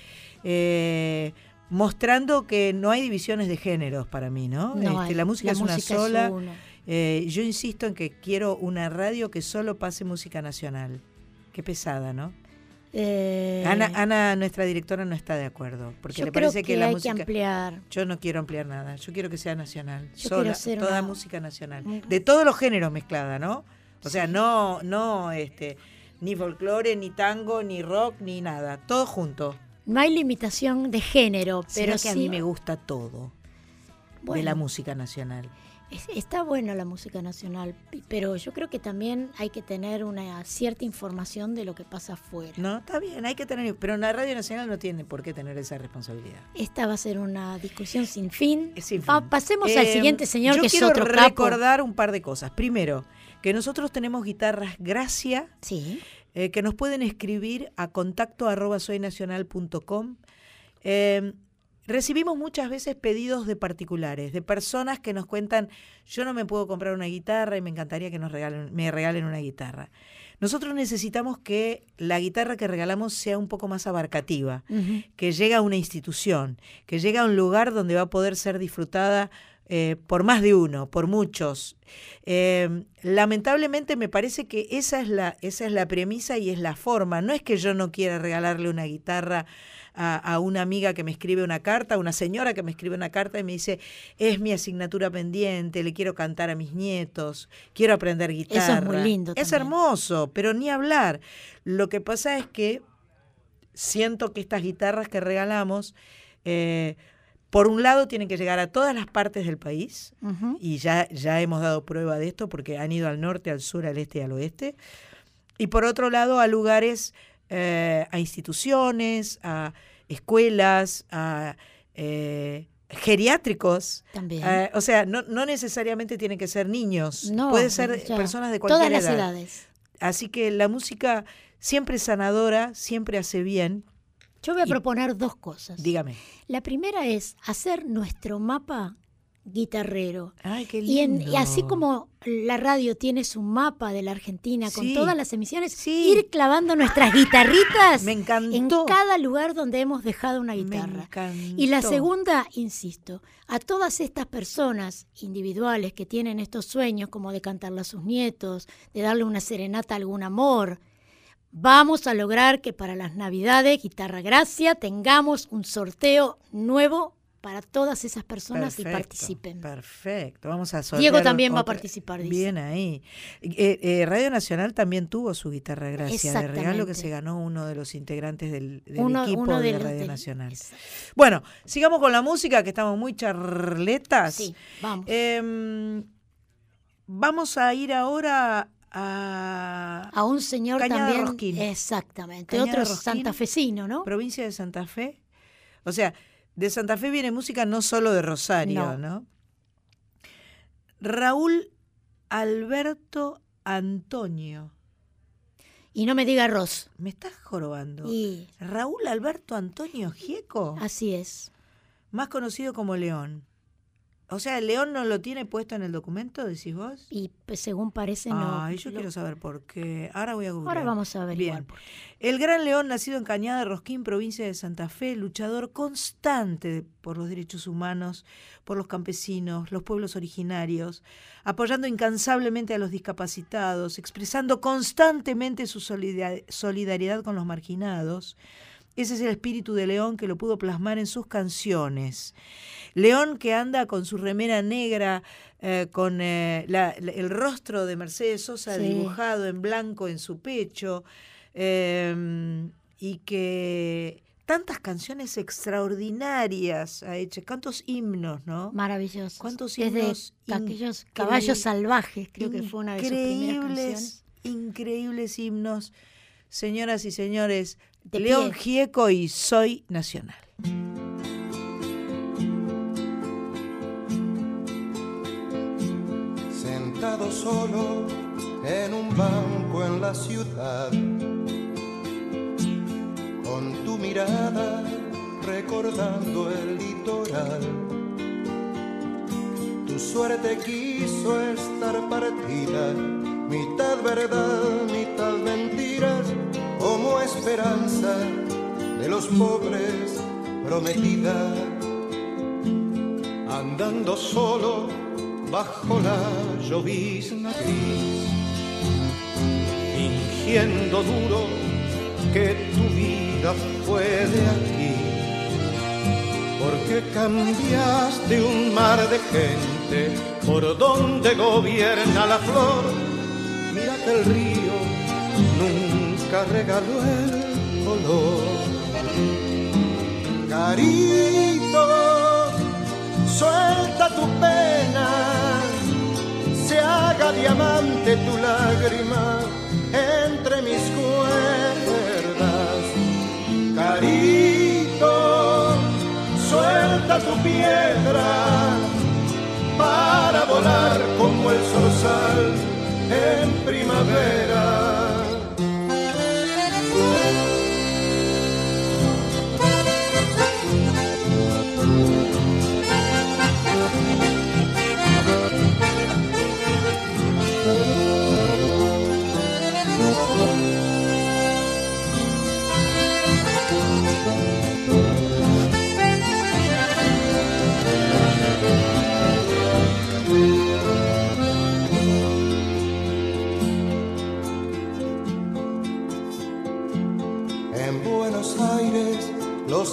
eh, mostrando que no hay divisiones de géneros para mí, ¿no? No Este, la música La es una es sola. una. Eh, yo insisto en que quiero una radio que solo pase música nacional. Qué pesada, ¿no? Eh, Ana, Ana, nuestra directora, no está de acuerdo. Porque yo le creo parece que, que la hay música. que ampliar. Yo no quiero ampliar nada. Yo quiero que sea nacional. Yo sola, toda una- música nacional. De todos los géneros mezclada, ¿no? O sea, no, no, este, ni folclore, ni tango, ni rock, ni nada. Todo junto. No hay limitación de género, Pero pero que sí. a mí me gusta todo de la música nacional. Es- Está buena la música nacional, pero yo creo que también hay que tener una cierta información de lo que pasa afuera. No, está bien, hay que tener, pero la Radio Nacional no tiene por qué tener esa responsabilidad. Esta va a ser una discusión sin fin. Sin Pa- fin. pasemos al Eh, siguiente señor, yo que es quiero otro capo. recordar un par de cosas. Primero, que nosotros tenemos guitarras Gracia, Sí. Eh, que nos pueden escribir a contacto arroba soynacional.com. Eh, recibimos muchas veces pedidos de particulares, de personas que nos cuentan, yo no me puedo comprar una guitarra y me encantaría que nos regalen, me regalen una guitarra. Nosotros necesitamos que la guitarra que regalamos sea un poco más abarcativa, que llegue a una institución, que llegue a un lugar donde va a poder ser disfrutada eh, por más de uno, por muchos. Eh, lamentablemente me parece que esa es, la, esa es la premisa y es la forma. No es que yo no quiera regalarle una guitarra a, a una amiga que me escribe una carta, a una señora que me escribe una carta y me dice, es mi asignatura pendiente, le quiero cantar a mis nietos, quiero aprender guitarra. muy lindo Es también. hermoso, pero ni hablar. Lo que pasa es que siento que estas guitarras que regalamos, eh, por un lado, tienen que llegar a todas las partes del país, y ya, ya hemos dado prueba de esto porque han ido al norte, al sur, al este y al oeste. Y por otro lado, a lugares, eh, a instituciones, a escuelas, a eh, geriátricos. También. Eh, o sea, no, no necesariamente tienen que ser niños, No, puede ser ya. personas de cualquier Todas las edad. edades. Así que la música siempre es sanadora, siempre hace bien. Yo voy a Y- proponer dos cosas. Dígame. La primera es hacer nuestro mapa guitarrero. Ay, qué Y, en- lindo. y así como la radio tiene su mapa de la Argentina con Sí. todas las emisiones, Sí. ir clavando nuestras guitarritas Me en cada lugar donde hemos dejado una Me guitarra. encantó. Y la segunda, insisto, a todas estas personas individuales que tienen estos sueños, como de cantarle a sus nietos, de darle una serenata a algún amor, vamos a lograr que para las Navidades, Guitarra Gracia, tengamos un sorteo nuevo para todas esas personas y Perfecto, participen. Perfecto, vamos a sortear Diego también va a participar, dice. Bien ahí. Eh, eh, Radio Nacional también tuvo su guitarra gracia de regalo que se ganó uno de los integrantes del, del Uno- equipo uno de Radio del- Nacional. Exacto. Bueno, sigamos con la música que estamos muy charletas. Sí, vamos. Em, vamos a ir ahora a a un señor Cañada también. Rosquín. Exactamente. Cañada Otro Rosquín. santafesino, ¿no? provincia de Santa Fe. O sea, de Santa Fe viene música no solo de Rosario, No. ¿no? Raúl Alberto Antonio. Y no me diga Ross. ¿Me estás jorobando? Y Raúl Alberto Antonio Gieco, así es. más conocido como León. O sea, ¿el León no lo tiene puesto en el documento, decís vos? Y pues, según parece, no. Ay, yo lo- quiero saber por qué. Ahora voy a googlear. Ahora vamos a averiguar Bien. El Gran León, nacido en Cañada de Rosquín, provincia de Santa Fe, luchador constante por los derechos humanos, por los campesinos, los pueblos originarios, apoyando incansablemente a los discapacitados, expresando constantemente su solida- solidaridad con los marginados. Ese es el espíritu de León que lo pudo plasmar en sus canciones. León que anda con su remera negra, eh, con eh, la- la- el rostro de Mercedes Sosa Sí. dibujado en blanco en su pecho, eh, y que tantas canciones extraordinarias ha hecho, cuántos himnos, ¿no? Maravilloso. ¿Cuántos Desde himnos aquellos increí- caballos salvajes, creo que fue una de sus primeras Increíbles, canciones. increíbles himnos. Señoras y señores, De León pie. Gieco y Soy Nacional. sentado solo en un banco en la ciudad, con tu mirada recordando el litoral. Tu suerte quiso estar partida, mitad verdad, mitad mentiras, como esperanza de los pobres prometida andando solo bajo la llovizna gris, fingiendo duro que tu vida fue de aquí, porque cambiaste un mar de gente por donde gobierna la flor. Mira que el río nunca regaló el color. Carito, suelta tu pena, se haga diamante tu lágrima entre mis cuerdas. Carito, suelta tu piedra para volar como el zorzal en primavera.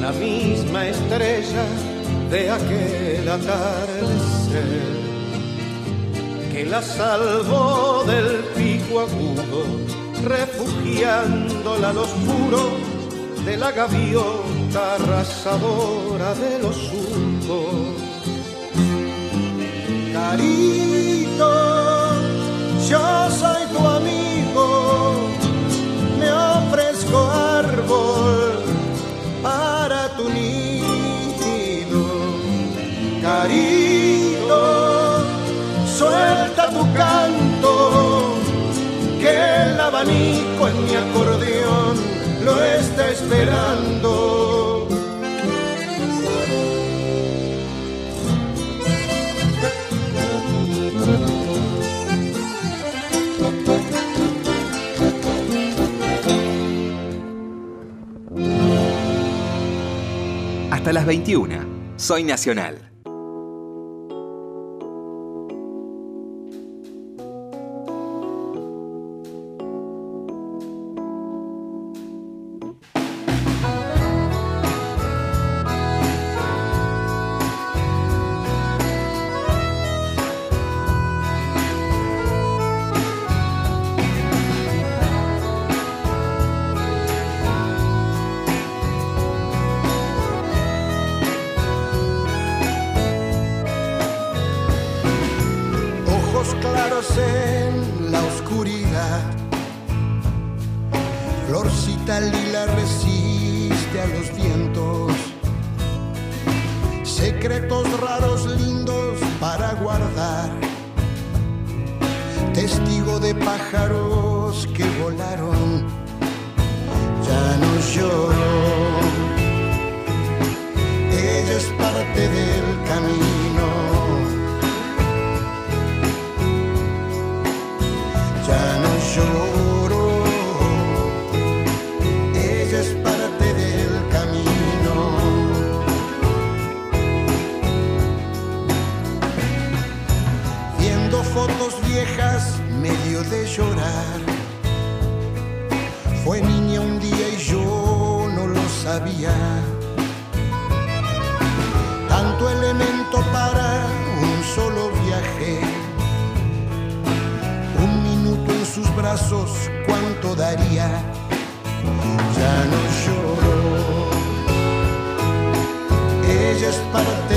la misma estrella de aquel atardecer que la salvó del pico agudo, refugiándola al oscuro de la gaviota arrasadora de los surcos. Carito, yo soy tu amigo, me ofrezco árbol abanico en mi acordeón lo está esperando. Hasta las 21. Soy Nacional. Medio de llorar. Fue niña un día y yo no lo sabía. Tanto elemento para un solo viaje un minuto en sus brazos, ¿cuánto daría? Ya no lloro. Ella es parte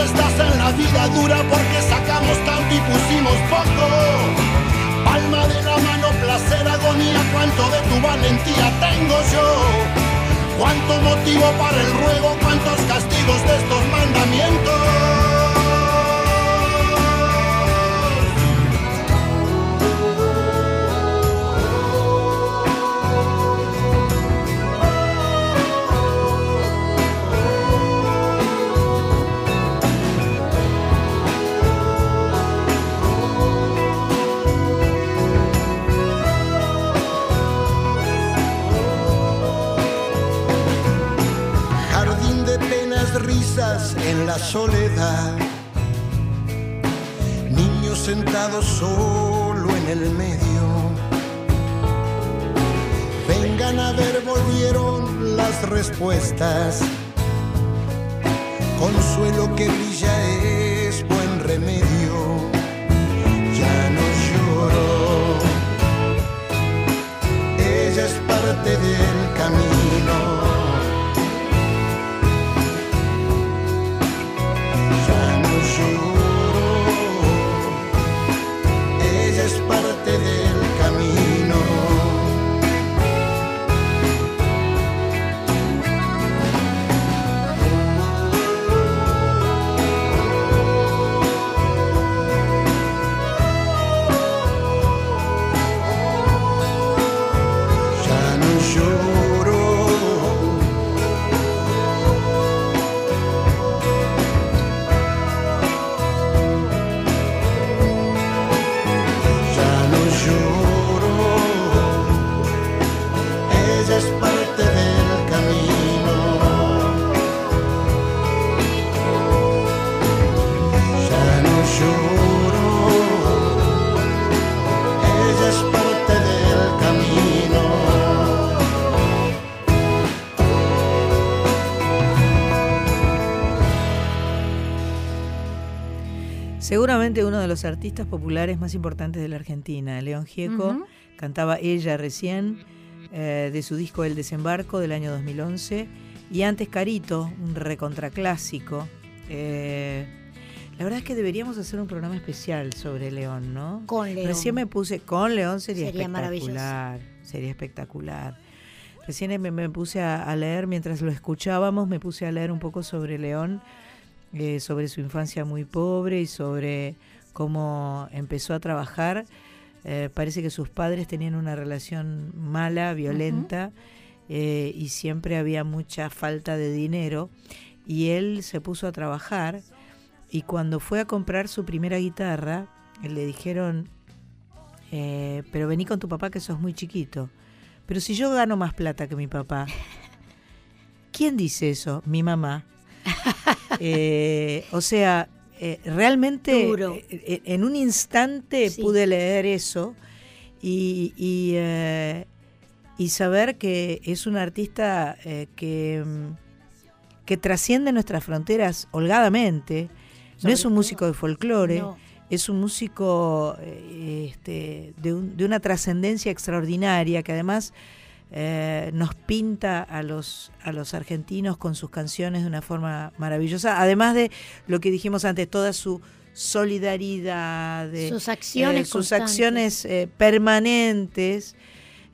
fiestas en la vida dura porque sacamos tanto y pusimos poco. Palma de la mano, placer, agonía, cuánto de tu valentía tengo yo. Cuánto motivo para el ruego, cuántos castigos de estos mandamientos. En la soledad, niños sentados solo en el medio. Vengan a ver, volvieron las respuestas. Consuelo que brilla Seguramente uno de los artistas populares más importantes de la Argentina, León Gieco, cantaba ella recién eh, de su disco El Desembarco del año 2011 y antes Carito, un recontraclásico. Eh, la verdad es que deberíamos hacer un programa especial sobre León, ¿no? Con León. Recién me puse con León sería, espectacular, sería espectacular. Recién me, me puse a, a leer mientras lo escuchábamos, me puse a leer un poco sobre León, eh, sobre su infancia muy pobre y sobre cómo empezó a trabajar. Eh, parece que sus padres tenían una relación mala, violenta, eh, y siempre había mucha falta de dinero. Y él se puso a trabajar y cuando fue a comprar su primera guitarra, le dijeron, eh, pero vení con tu papá que sos muy chiquito. Pero si yo gano más plata que mi papá, (laughs) ¿quién dice eso? Mi mamá. (laughs) Eh, o sea, eh, realmente Duro. eh, en un instante Sí. pude leer eso y, y, eh, y saber que es un artista que, mm, que trasciende nuestras fronteras holgadamente. no Sobre es un todo. músico de folclore, No. es un músico este, de, un- de una trascendencia extraordinaria que además eh, nos pinta a los, a los argentinos con sus canciones de una forma maravillosa, además de lo que dijimos antes, toda su solidaridad, de, Sus acciones eh, sus acciones eh, permanentes,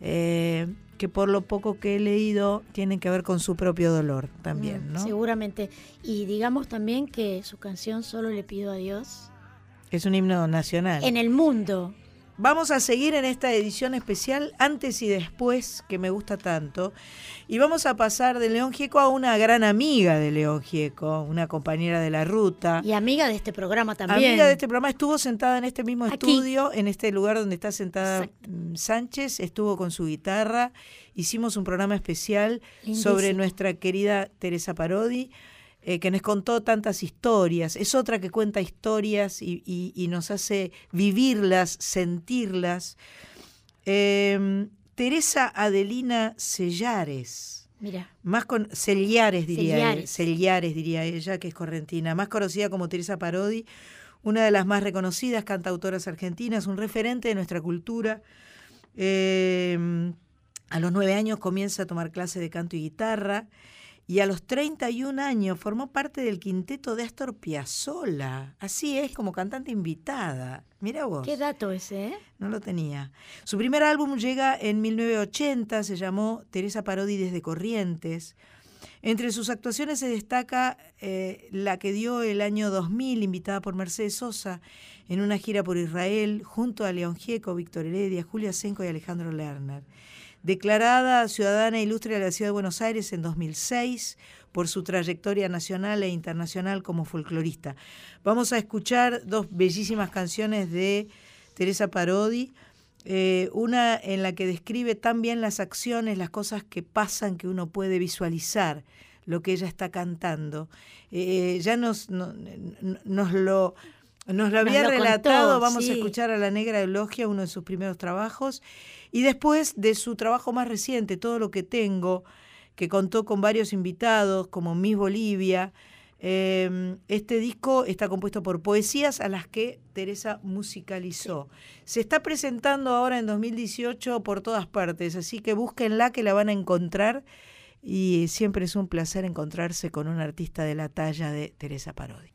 que por lo poco que he leído tienen que ver con su propio dolor también, Mm, ¿no? Seguramente. Y digamos también que su canción Solo le pido a Dios. Es un himno nacional. En el mundo. Vamos a seguir en esta edición especial antes y después que me gusta tanto y vamos a pasar de León Gieco a una gran amiga de León Gieco, una compañera de la ruta. Y amiga de este programa también. Amiga de este programa, estuvo sentada en este mismo Aquí. estudio, en este lugar donde está sentada mm, Sánchez, estuvo con su guitarra, hicimos un programa especial Lindísimo. sobre nuestra querida Teresa Parodi, eh, que nos contó tantas historias. Es otra que cuenta historias y, y- y nos hace vivirlas, sentirlas. Eh, Teresa Adelina Sellares. Mira. Más con Cellares diría Cellares. ella, Cellares diría ella, que es correntina, más conocida como Teresa Parodi, una de las más reconocidas cantautoras argentinas, un referente de nuestra cultura. Eh, a los nueve años comienza a tomar clases de canto y guitarra y a los 31 años formó parte del quinteto de Astor Piazzolla. Así es, como cantante invitada. Mira vos. Qué dato ese, ¿eh? No lo tenía. Su primer álbum llega en 1980, se llamó Teresa Parodi desde Corrientes. Entre sus actuaciones se destaca eh, la que dio el año 2000, invitada por Mercedes Sosa, en una gira por Israel, junto a León Gieco, Víctor Heredia, Julia Senco y Alejandro Lerner. Declarada ciudadana ilustre de la Ciudad de Buenos Aires en 2006 por su trayectoria nacional e internacional como folclorista. Vamos a escuchar dos bellísimas canciones de Teresa Parodi, eh, una en la que describe tan bien las acciones, las cosas que pasan que uno puede visualizar, lo que ella está cantando. Eh, ya nos, no- no- nos lo... Nos lo había lo contó, relatado, vamos a escuchar a la Negra Eulogia, uno de sus primeros trabajos, y después de su trabajo más reciente, Todo lo que tengo, que contó con varios invitados, como Miss Bolivia. Eh, este disco está compuesto por poesías a las que Teresa musicalizó. Se está presentando ahora en 2018 por todas partes, así que búsquenla que la van a encontrar y siempre es un placer encontrarse con un artista de la talla de Teresa Parodi.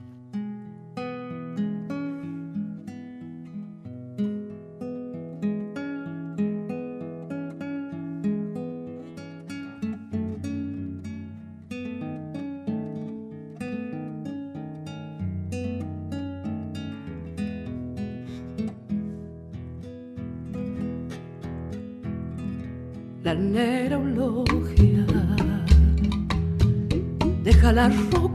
Deja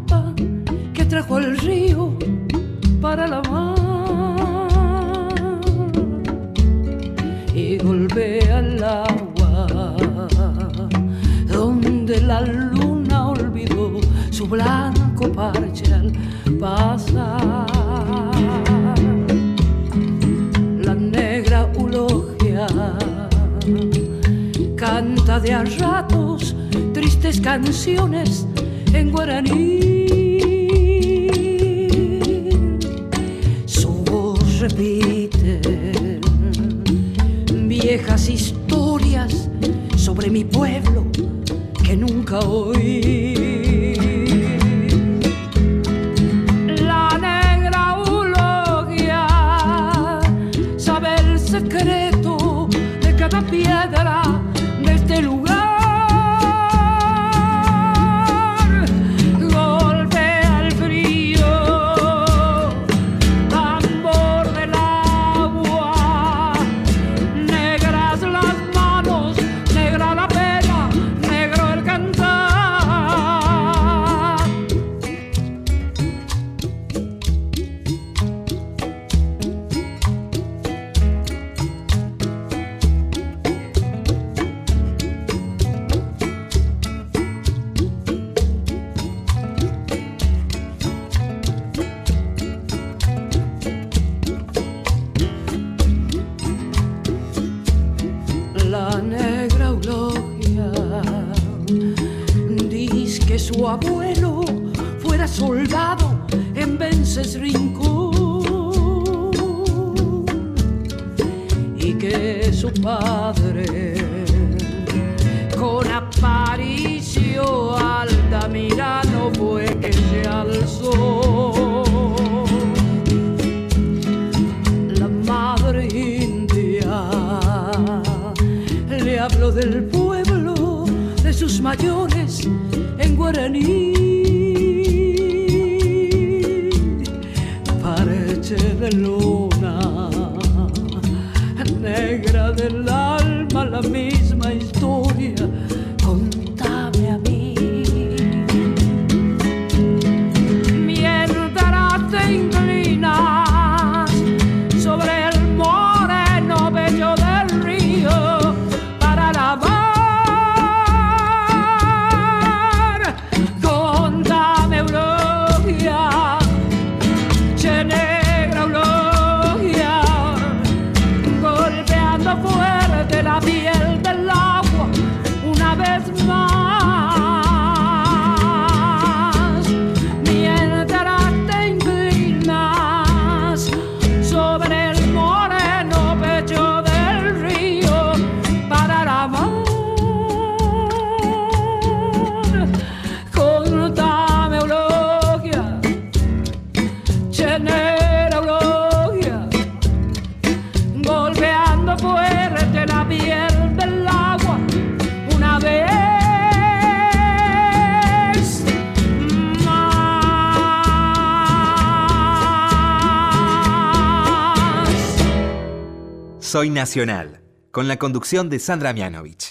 Nacional, con la conducción de Sandra Mianovich.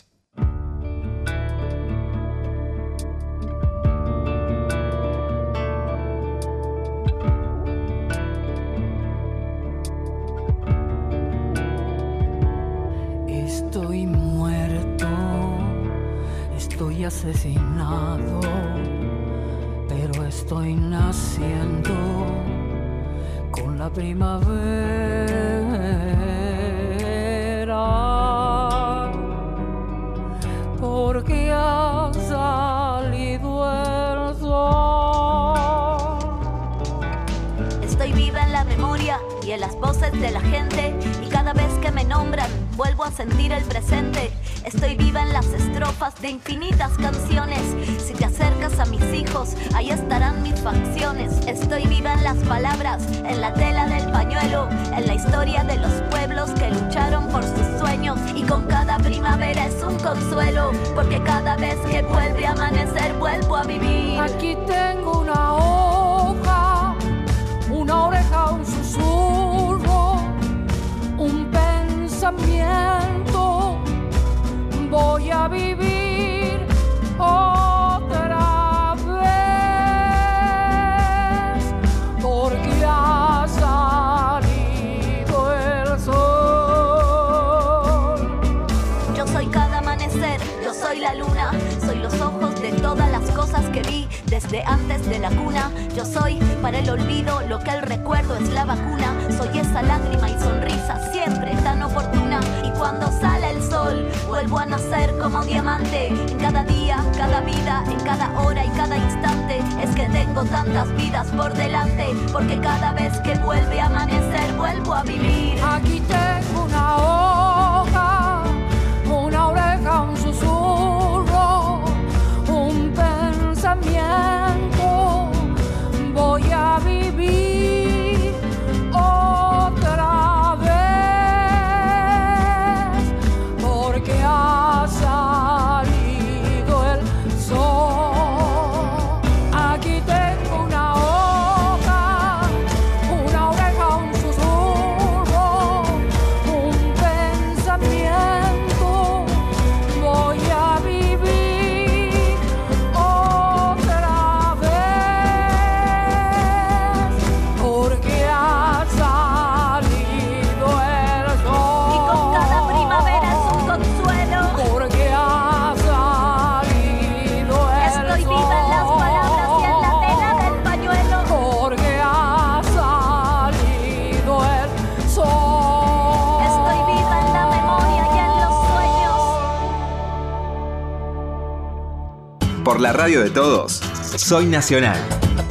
La radio de todos, Soy Nacional.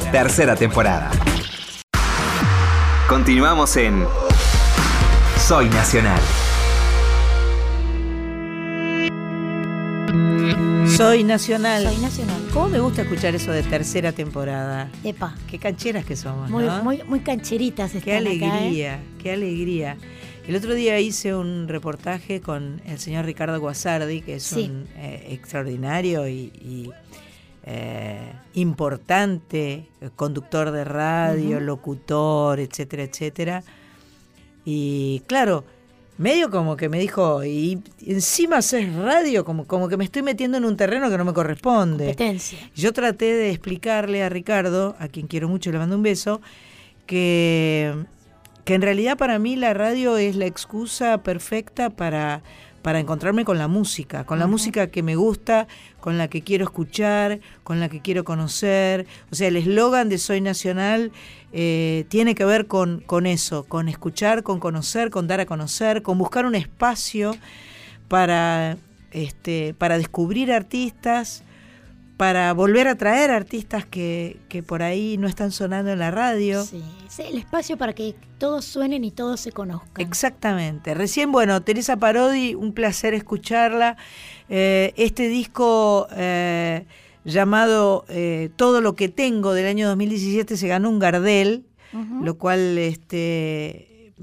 Tercera temporada. Continuamos en Soy Nacional. Soy nacional. Soy nacional. ¿Cómo me gusta escuchar eso de tercera temporada? Epa. Qué cancheras que somos, Muy, ¿no? muy, muy cancheritas están Qué acá, ¿eh? alegría, qué alegría. El otro día hice un reportaje con el señor Ricardo Guasardi, que es Sí. un eh, extraordinario y, y, eh, importante eh, conductor de radio, locutor, etcétera, etcétera. Y claro, medio como que me dijo, y encima haces radio, como, como que me estoy metiendo en un terreno que no me corresponde. Competencia. Yo traté de explicarle a Ricardo, a quien quiero mucho y le mando un beso, que, que en realidad para mí la radio es la excusa perfecta para, para encontrarme con la música, con la música que me gusta, con la que quiero escuchar, con la que quiero conocer. O sea, el eslogan de Soy Nacional eh, tiene que ver con, con eso, con escuchar, con conocer, con dar a conocer, con buscar un espacio para, este, para descubrir artistas, para volver a traer artistas que, que por ahí no están sonando en la radio. Sí, sí, el espacio para que todos suenen y todos se conozcan. Exactamente. Recién, bueno, Teresa Parodi, un placer escucharla. Eh, este disco eh, llamado eh, Todo lo que tengo del año 2017 se ganó un Gardel, lo cual este,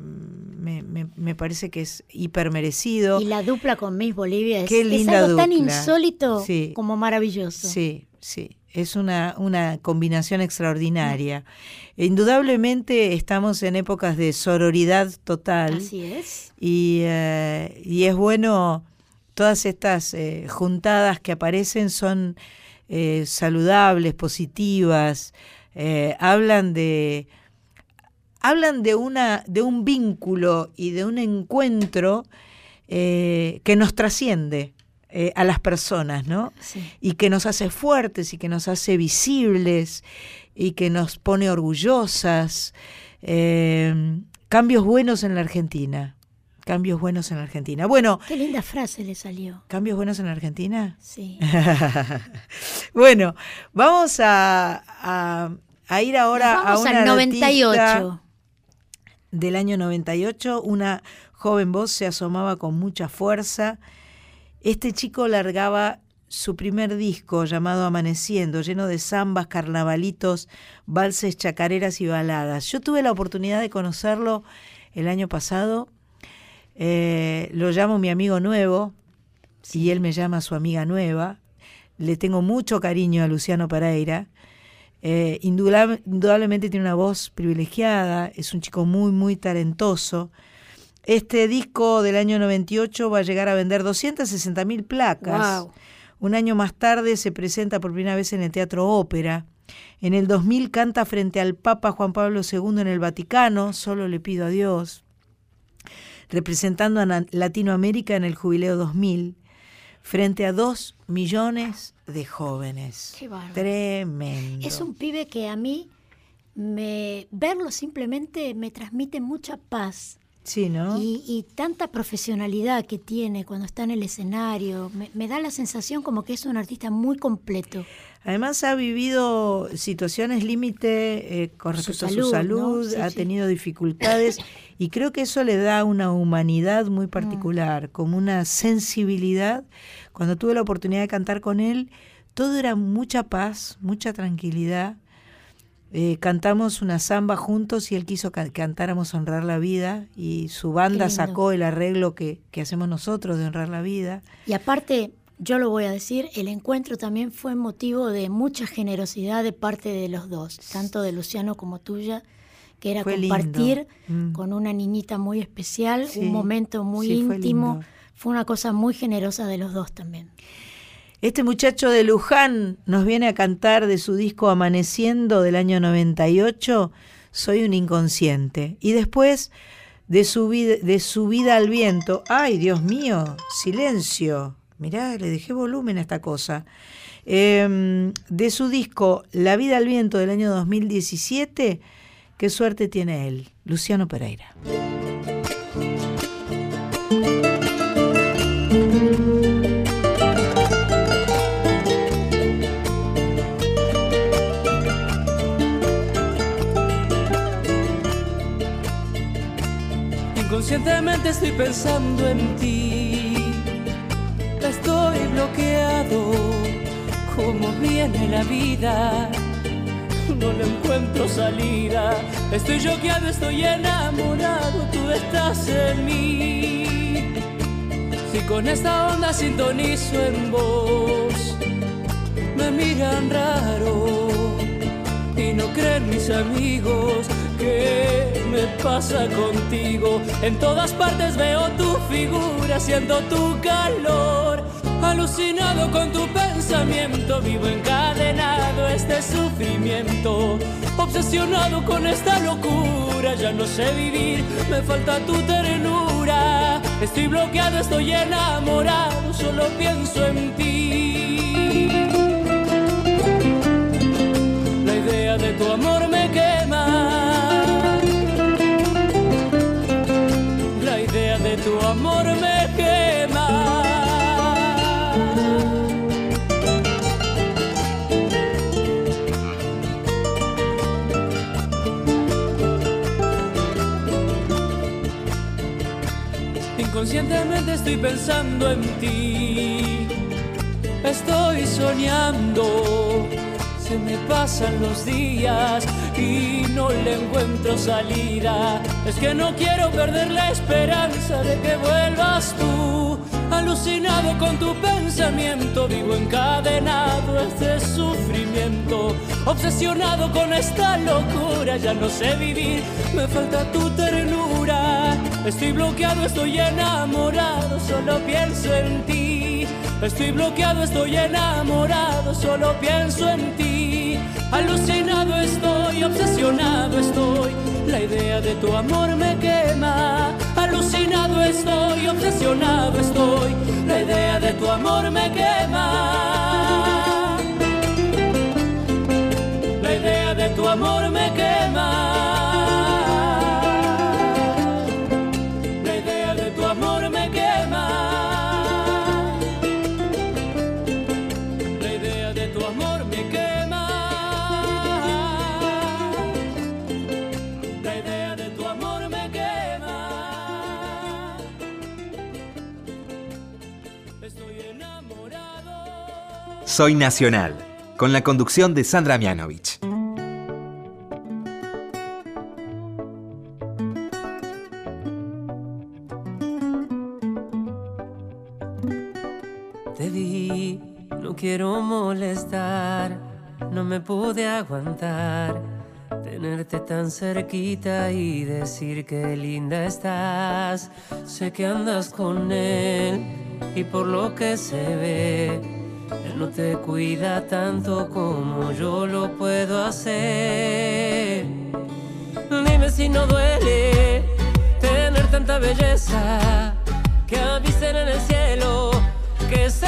me, me- me parece que es hiper merecido. Y la dupla con Miss Bolivia es, Qué es linda algo tan dupla. insólito Sí. como maravilloso. Sí, sí. Es una, una combinación extraordinaria. Indudablemente estamos en épocas de sororidad total. Así es. Y, eh, y es bueno, todas estas eh, juntadas que aparecen son eh, saludables, positivas, hablan de hablan de una de un vínculo y de un encuentro eh, que nos trasciende eh, a las personas, ¿no? Sí. Y que nos hace fuertes y que nos hace visibles y que nos pone orgullosas. Eh, cambios buenos en la Argentina. Cambios buenos en la Argentina. Bueno, Qué linda frase le salió. ¿cambios buenos en la Argentina? Sí. (laughs) bueno, vamos a, a- a ir ahora vamos a una al artista 98. Del año 98. Una joven voz se asomaba con mucha fuerza. Este chico largaba su primer disco llamado Amaneciendo, lleno de zambas, carnavalitos, valses, chacareras y baladas. Yo tuve la oportunidad de conocerlo el año pasado. Eh, lo llamo mi amigo nuevo y él me llama su amiga nueva. Le tengo mucho cariño a Luciano Pereira. Eh, indudable- indudablemente tiene una voz privilegiada, es un chico muy, muy talentoso. Este disco del año 98 va a llegar a vender 260 mil placas. Un año más tarde se presenta por primera vez en el Teatro Ópera. En el 2000 canta frente al Papa Juan Pablo II en el Vaticano, solo le pido a Dios, representando a Latinoamérica en el Jubileo 2000, frente a dos millones de jóvenes. Qué bárbaro. Tremendo. Es un pibe que a mí me verlo simplemente me transmite mucha paz. Sí, ¿no? Y, y tanta profesionalidad que tiene cuando está en el escenario, me, me da la sensación como que es un artista muy completo. Además ha vivido situaciones límite eh, con Su respecto a su salud, ¿no? salud, Sí, ha sí. tenido dificultades (coughs) y creo que eso le da una humanidad muy particular, como una sensibilidad. Cuando tuve la oportunidad de cantar con él, todo era mucha paz, mucha tranquilidad. Eh, cantamos una samba juntos y él quiso que cantáramos Honrar la Vida y su banda sacó el arreglo que, que hacemos nosotros de Honrar la Vida. Y aparte, yo lo voy a decir, el encuentro también fue motivo de mucha generosidad de parte de los dos, tanto de Luciano como tuya, que era Fue compartir Mm. con una niñita muy especial, Sí, un momento muy sí, fue íntimo. lindo. Fue una cosa muy generosa de los dos también. Este muchacho de Luján nos viene a cantar de su disco Amaneciendo del año 98, Soy un inconsciente. Y después de su, vida, de su vida al viento, ay Dios mío, silencio, mirá, le dejé volumen a esta cosa. Em, de su disco La vida al viento del año 2017, qué suerte tiene él, Luciano Pereira. Inconscientemente estoy pensando en ti. Bloqueado. Como viene la vida. No le encuentro salida. Estoy choqueado, estoy enamorado. Tú estás en mí. Si con esta onda sintonizo en vos, me miran raro y no creen mis amigos que me pasa contigo. En todas partes veo tu figura, siento tu calor. Alucinado con tu pensamiento, vivo encadenado a este sufrimiento. Obsesionado con esta locura, ya no sé vivir, me falta tu ternura. Estoy bloqueado, estoy enamorado, solo pienso en ti. La idea de tu amor me quema. Inconscientemente estoy pensando en ti. Estoy soñando, se me pasan los días y no le encuentro salida. Es que no quiero perder la esperanza de que vuelvas tú. Alucinado con tu pensamiento, vivo encadenado este sufrimiento. Obsesionado con esta locura, ya no sé vivir, me falta tu ternura. Estoy bloqueado, estoy enamorado, solo pienso en ti. Estoy bloqueado, estoy enamorado, solo pienso en ti. Alucinado estoy, obsesionado estoy. La idea de tu amor me quema. Alucinado estoy, obsesionado estoy. La idea de tu amor me quema. La idea de tu amor me quema. Soy Nacional, con la conducción de Sandra Mianovich. Te vi, no quiero molestar, no me pude aguantar. Tenerte tan cerquita y decir que linda estás. Sé que andas con él y por lo que se ve, él no te cuida tanto como yo lo puedo hacer. Dime si no duele tener tanta belleza que avisen en el cielo que se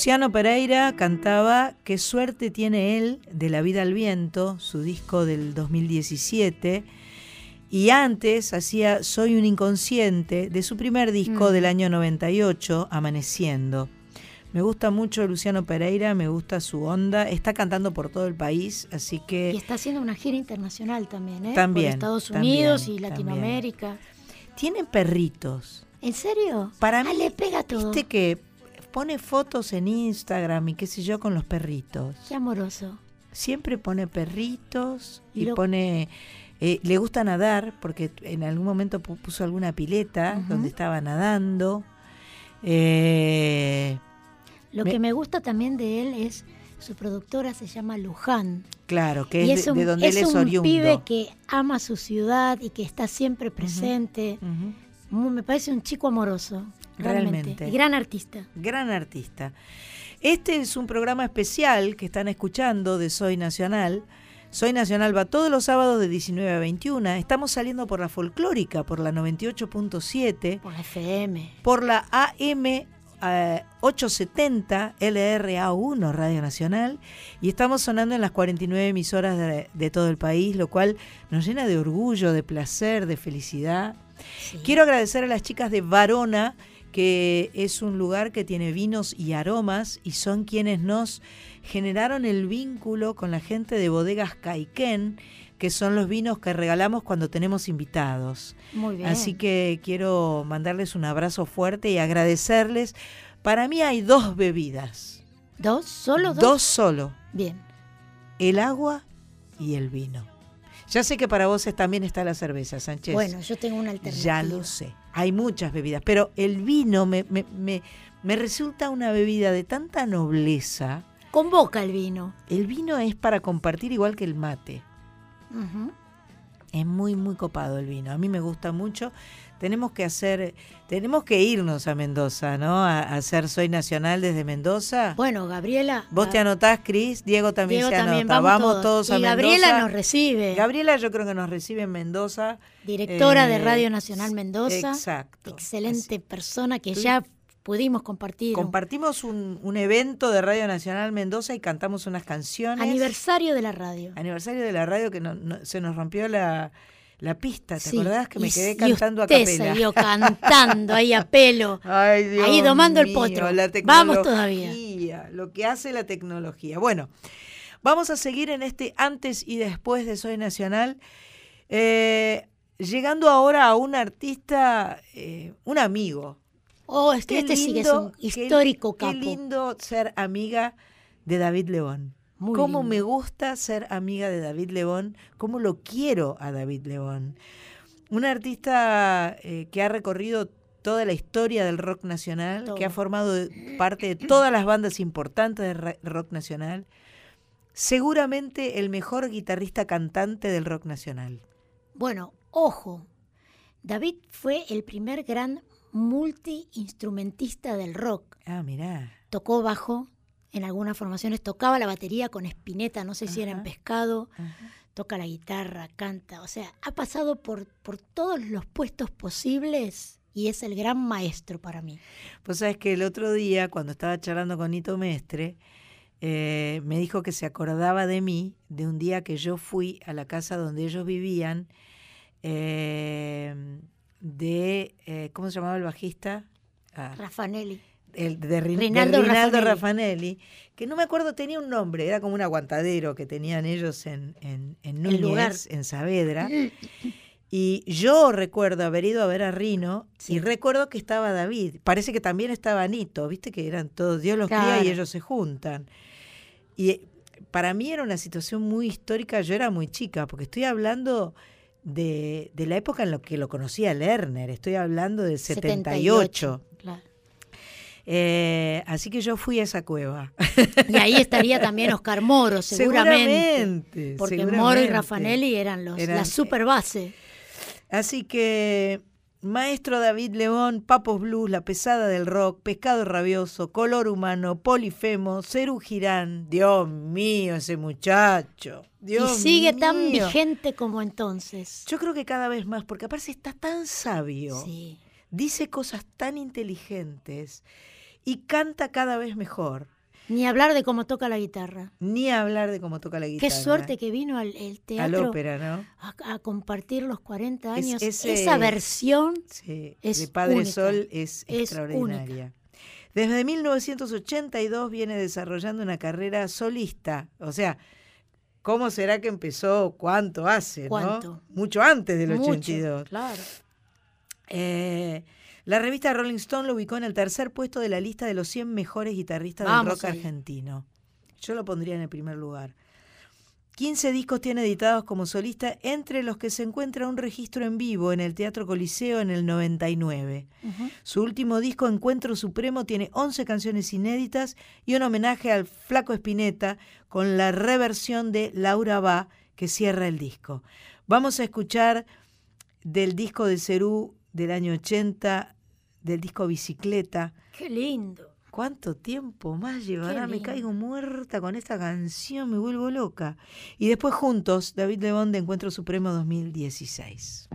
Luciano Pereira cantaba Qué suerte tiene él de La vida al viento, su disco del 2017. Y antes hacía Soy un inconsciente de su primer disco Mm. del año 98, Amaneciendo. Me gusta mucho Luciano Pereira, me gusta su onda. Está cantando por todo el país, así que Y está haciendo una gira internacional también, ¿eh? También, Por Estados también, Unidos y también. Latinoamérica. tiene perritos. ¿En serio? Para Ah, mí, le pega todo. Viste que pone fotos en Instagram y qué sé yo con los perritos. Qué amoroso. Siempre pone perritos y Lo- pone... eh, le gusta nadar porque en algún momento pu- puso alguna pileta donde estaba nadando. Eh, Lo Me- que me gusta también de él es su productora se llama Luján. Claro, que y es, de- un, de donde es él es un oriundo. pibe que ama su ciudad y que está siempre presente. Me parece un chico amoroso, realmente. Realmente. Y gran artista. Gran artista. Este es un programa especial que están escuchando de Soy Nacional. Soy Nacional va todos los sábados de 19 a 21. Estamos saliendo por la folclórica, por la 98.7. Por la FM. Por la AM eh, 870 LRA1 Radio Nacional. Y estamos sonando en las 49 emisoras de, de todo el país, lo cual nos llena de orgullo, de placer, de felicidad. Quiero agradecer a las chicas de Varona, que es un lugar que tiene vinos y aromas y son quienes nos generaron el vínculo con la gente de bodegas Caiquén, que son los vinos que regalamos cuando tenemos invitados. Muy bien. Así que quiero mandarles un abrazo fuerte y agradecerles. Para mí hay dos bebidas. ¿Dos? ¿Solo dos? Dos solo. Bien. El agua y el vino. Ya sé que para vos también está la cerveza, Sánchez. Bueno, yo tengo una alternativa. Ya lo sé. Hay muchas bebidas, pero el vino me, me, me- me resulta una bebida de tanta nobleza. Convoca el vino. El vino es para compartir igual que el mate. Es muy, muy copado el vino. A mí me gusta mucho. Tenemos que hacer, tenemos que irnos a Mendoza, ¿no? A, a hacer Soy Nacional desde Mendoza. Bueno, Gabriela. Vos te anotás, Cris, Diego también Diego se también, anota. vamos Vamos, todos. todos, a Y Mendoza. Gabriela nos recibe. Gabriela yo creo que nos recibe en Mendoza. Directora de Eh, Radio Nacional Mendoza. Exacto. Excelente persona que ya pudimos compartir. Compartimos un, un evento de Radio Nacional Mendoza y cantamos unas canciones. Aniversario de la radio. Aniversario de la radio que no- no- se nos rompió la, la pista. ¿Te Sí, acordás que me y- quedé y cantando a usted capela? siguió cantando ahí a pelo. (laughs) Ay, Dios ahí domando el potro. la Vamos todavía. Lo que hace la tecnología. Bueno, vamos a seguir en este antes y después de Soy Nacional. eh, llegando ahora a un artista, eh, un amigo. Oh, este, Qué este sí que es lindo, un qué- histórico Qué capo. lindo ser amiga de David Lebón. Muy Cómo lindo. me gusta ser amiga de David Lebón, cómo lo quiero a David Lebón. Un artista eh, que ha recorrido toda la historia del rock nacional, que ha formado parte de todas las bandas importantes del rock nacional. Seguramente el mejor guitarrista cantante del rock nacional. Bueno, ojo. David fue el primer gran multiinstrumentista del rock. Ah, mirá. Tocó bajo, en algunas formaciones tocaba la batería con Spinetta, no sé si era en Ajá. pescado, toca la guitarra, canta, o sea, ha pasado por, por todos los puestos posibles y es el gran maestro para mí. Pues sabes que el otro día, cuando estaba charlando con Nito Mestre, eh, me dijo que se acordaba de mí, de un día que yo fui a la casa donde ellos vivían, eh, de, eh, ¿cómo se llamaba el bajista? Ah, Raffanelli. El de, Rin- de Rinaldo Rinaldo Raffanelli. Raffanelli, que no me acuerdo, tenía un nombre, era como un aguantadero que tenían ellos en, en, en Núñez, lugar. en Saavedra. (laughs) Y yo recuerdo haber ido a ver a Rino y recuerdo que estaba David. Parece que también estaba Anito, viste que eran todos, Dios los cría y ellos se juntan. Y eh, para mí era una situación muy histórica, yo era muy chica, porque estoy hablando de, de la época en la que lo conocía Lerner, estoy hablando del 78. claro. Eh, así que yo fui a esa cueva. Y ahí estaría también (laughs) Oscar Moro, seguramente. Seguramente, porque seguramente. Moro y Raffanelli eran los, Eran- la super base. Así que, maestro David León, Papos Blues, La Pesada del Rock, Pescado Rabioso, Color Humano, Polifemo, Cerú Girán. Dios mío, ese muchacho. Dios y sigue tan vigente como entonces. Yo creo que cada vez más, porque aparte está tan sabio, Sí. dice cosas tan inteligentes y canta cada vez mejor. Ni hablar de cómo toca la guitarra. Ni hablar de cómo toca la guitarra. Qué suerte que vino al el Al teatro ópera, ¿no? a, a compartir los 40 Es- años. ese- Esa versión Sí, es de Padre única. Sol es, Es extraordinaria. Desde 1982 viene desarrollando una carrera solista. O sea, ¿cómo será que empezó? ¿Cuánto hace? no? ¿Cuánto? Mucho antes del Mucho, 82. claro. Eh, la revista Rolling Stone lo ubicó en el tercer puesto de la lista de los 100 mejores guitarristas Vamos del rock ahí. argentino. Yo lo pondría en el primer lugar. 15 discos tiene editados como solista, entre los que se encuentra un registro en vivo en el Teatro Coliseo en el 99. Su último disco, Encuentro Supremo, tiene 11 canciones inéditas y un homenaje al Flaco Espineta con la reversión de Laura Va que cierra el disco. Vamos a escuchar del disco de Cerú del año 80, del disco Bicicleta. Qué lindo. ¿Cuánto tiempo más llevará? Me caigo muerta con esta canción, me vuelvo loca. Y después juntos, David Lebón de Encuentro Supremo 2016.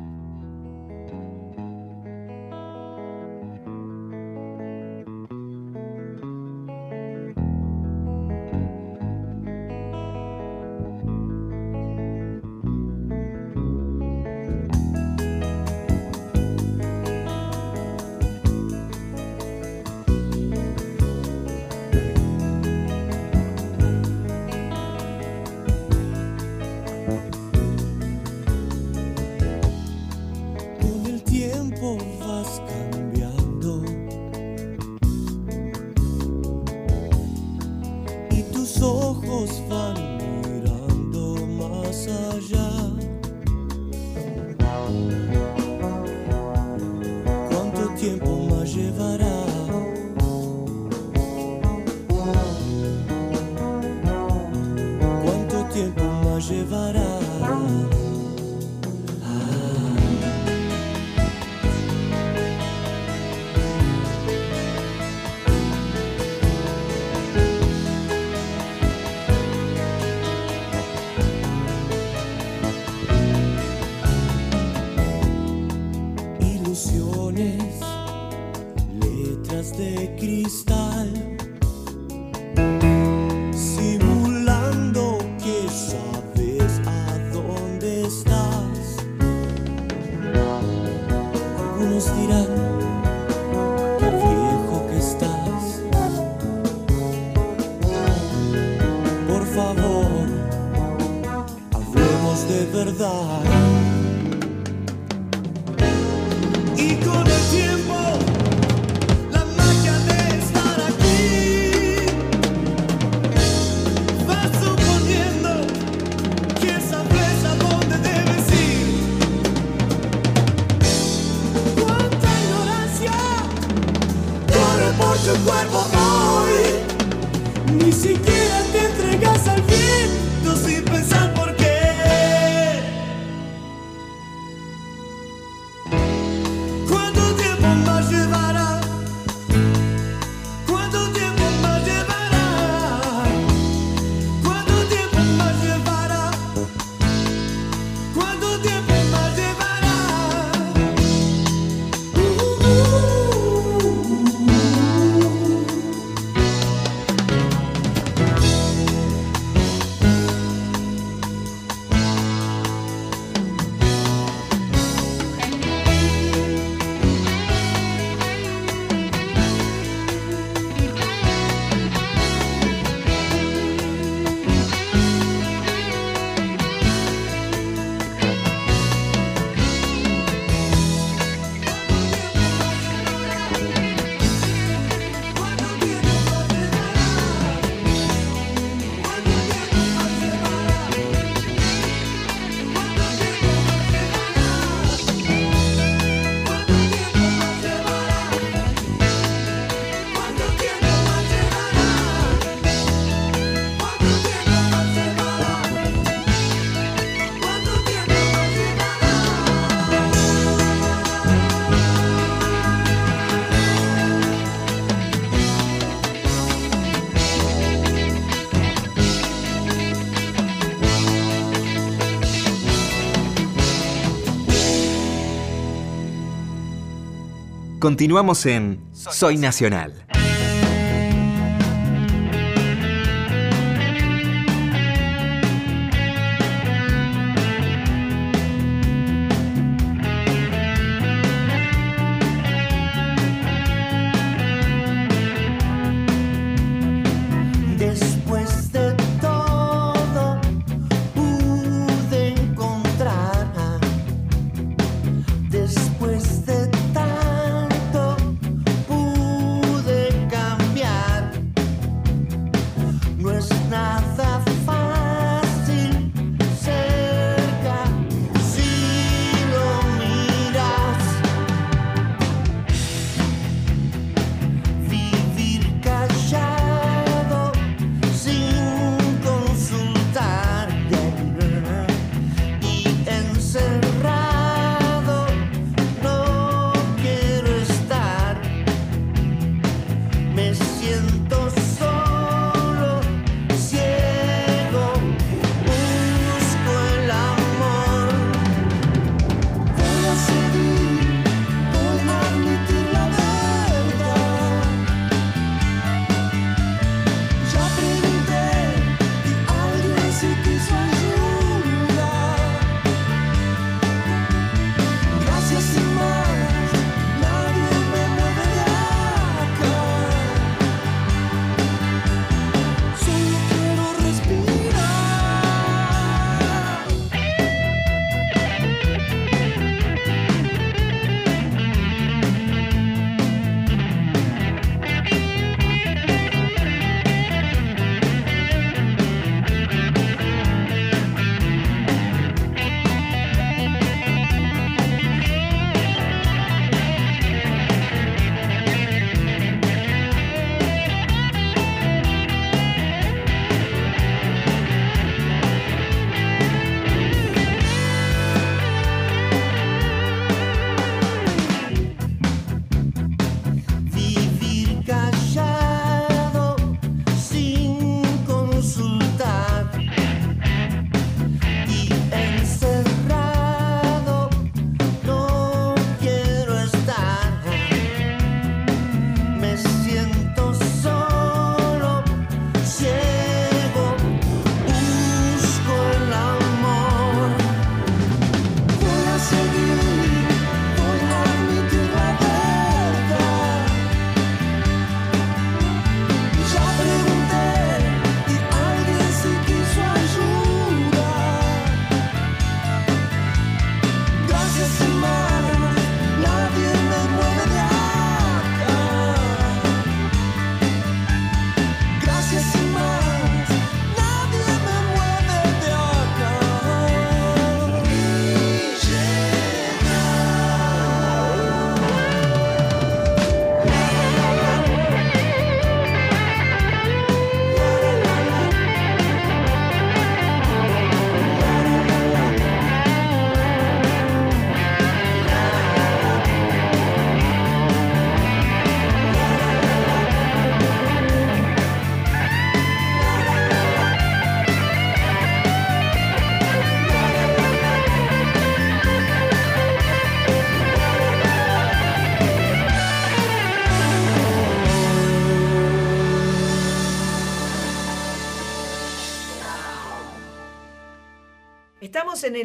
Continuamos en Soy Nacional.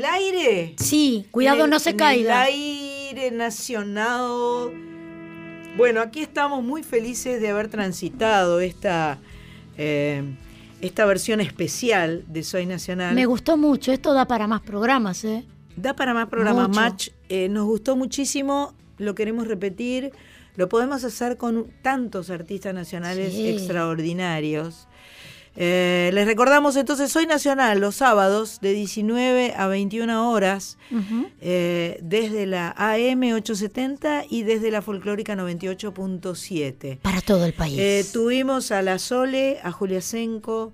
El aire. Sí, cuidado el- no se en caiga. El aire nacional. Bueno, aquí estamos muy felices de haber transitado esta, eh, esta versión especial de Soy Nacional. Me gustó mucho, esto da para más programas, ¿eh? Da para más programas. Mucho. Match eh, nos gustó muchísimo, lo queremos repetir. Lo podemos hacer con tantos artistas nacionales Sí. extraordinarios. Eh, les recordamos entonces, Soy Nacional, los sábados de 19 a 21 horas, eh, desde la AM 870 y desde la folclórica 98.7. Para todo el país. Eh, tuvimos a La Sole, a Julia Senco,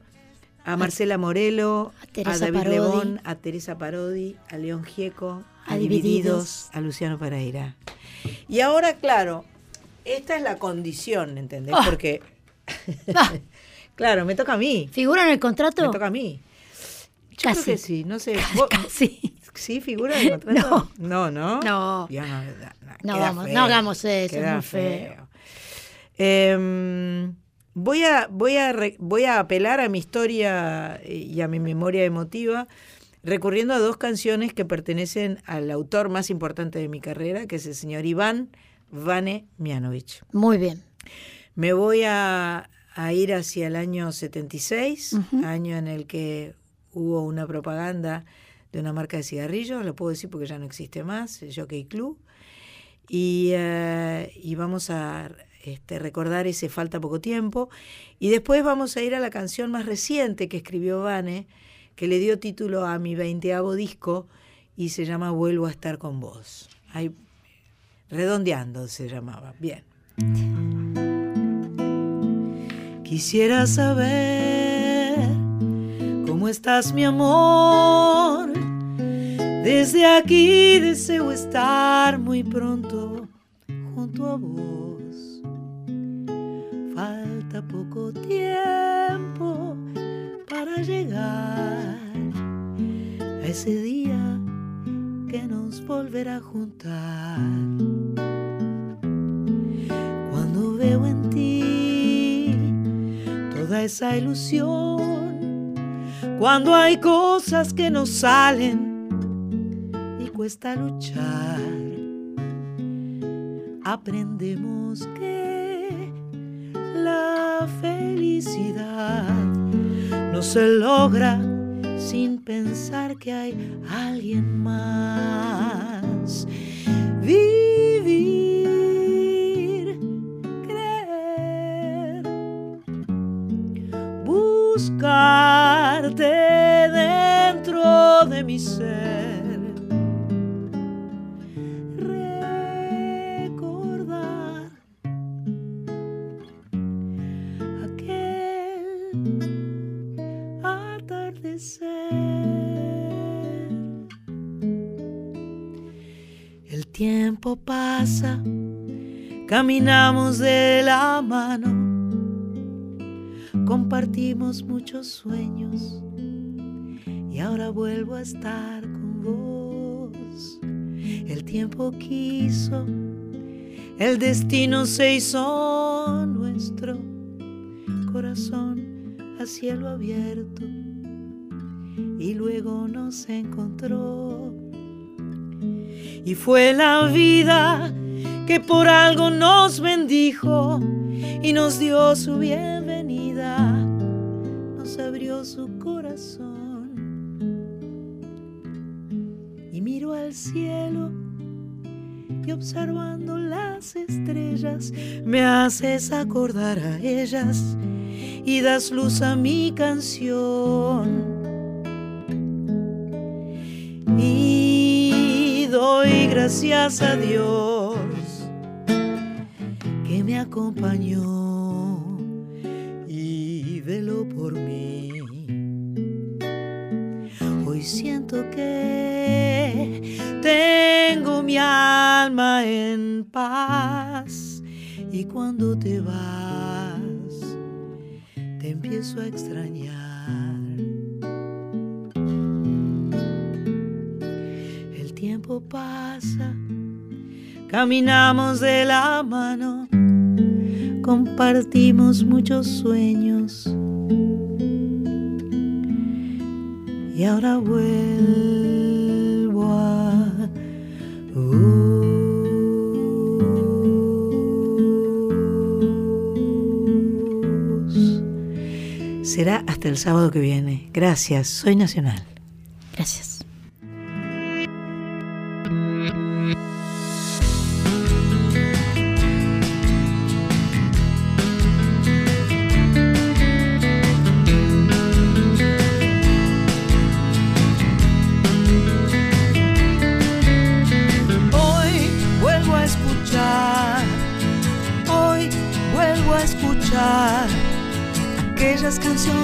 a Marcela Morelo, a, David. Lebón, a Teresa Parodi, a León Gieco, a, A Divididos, a Luciano Pereira. Y ahora, claro, esta es la condición, ¿entendés? Ah. Porque, (laughs) claro, me toca a mí. ¿Figura en el contrato? Me toca a mí. Yo Casi. creo que sí, no sé. ¿Vos- ¿Sí figura en el (laughs) contrato? No, no. No. Ya no, No, queda vamos, feo, no hagamos eso, queda es muy feo. Em, voy, a, voy, a voy a apelar a mi historia y a mi memoria emotiva, recurriendo a dos canciones que pertenecen al autor más importante de mi carrera, que es el señor Iván Vane Mianovich. Muy bien. Me voy a, a ir hacia el año 76, Ujú. año en el que hubo una propaganda de una marca de cigarrillos, lo puedo decir porque ya no existe más, el Jockey Club. Y, eh, y vamos a este, recordar ese Falta Poco Tiempo. Y después vamos a ir a la canción más reciente que escribió Vane, que le dio título a mi veinteavo disco y se llama Vuelvo a estar con vos. Ahí, redondeando se llamaba. Bien. Quisiera saber cómo estás, mi amor. Desde aquí deseo estar muy pronto junto a vos. Falta poco tiempo para llegar a ese día que nos volverá a juntar. Cuando veo en ti toda esa ilusión, cuando hay cosas que no salen y cuesta luchar, aprendemos que la felicidad no se logra sin pensar que hay alguien más. Vivir, buscarte dentro de mi ser. Recordar aquel atardecer. El tiempo pasa, caminamos de la mano, compartimos muchos sueños y ahora vuelvo a estar con vos. El tiempo quiso, el destino se hizo nuestro, corazón a cielo abierto y luego nos encontró. Y fue la vida que por algo nos bendijo y nos dio su bienvenida, cielo y observando las estrellas me haces acordar a ellas y das luz a mi canción. Y doy gracias a Dios que me acompañó y veló por mí. Siento que tengo mi alma en paz y cuando te vas te empiezo a extrañar. El tiempo pasa, caminamos de la mano, compartimos muchos sueños y ahora vuelvo a... Uh. Será hasta el sábado que viene. Gracias, soy Nacional. Aquellas canciones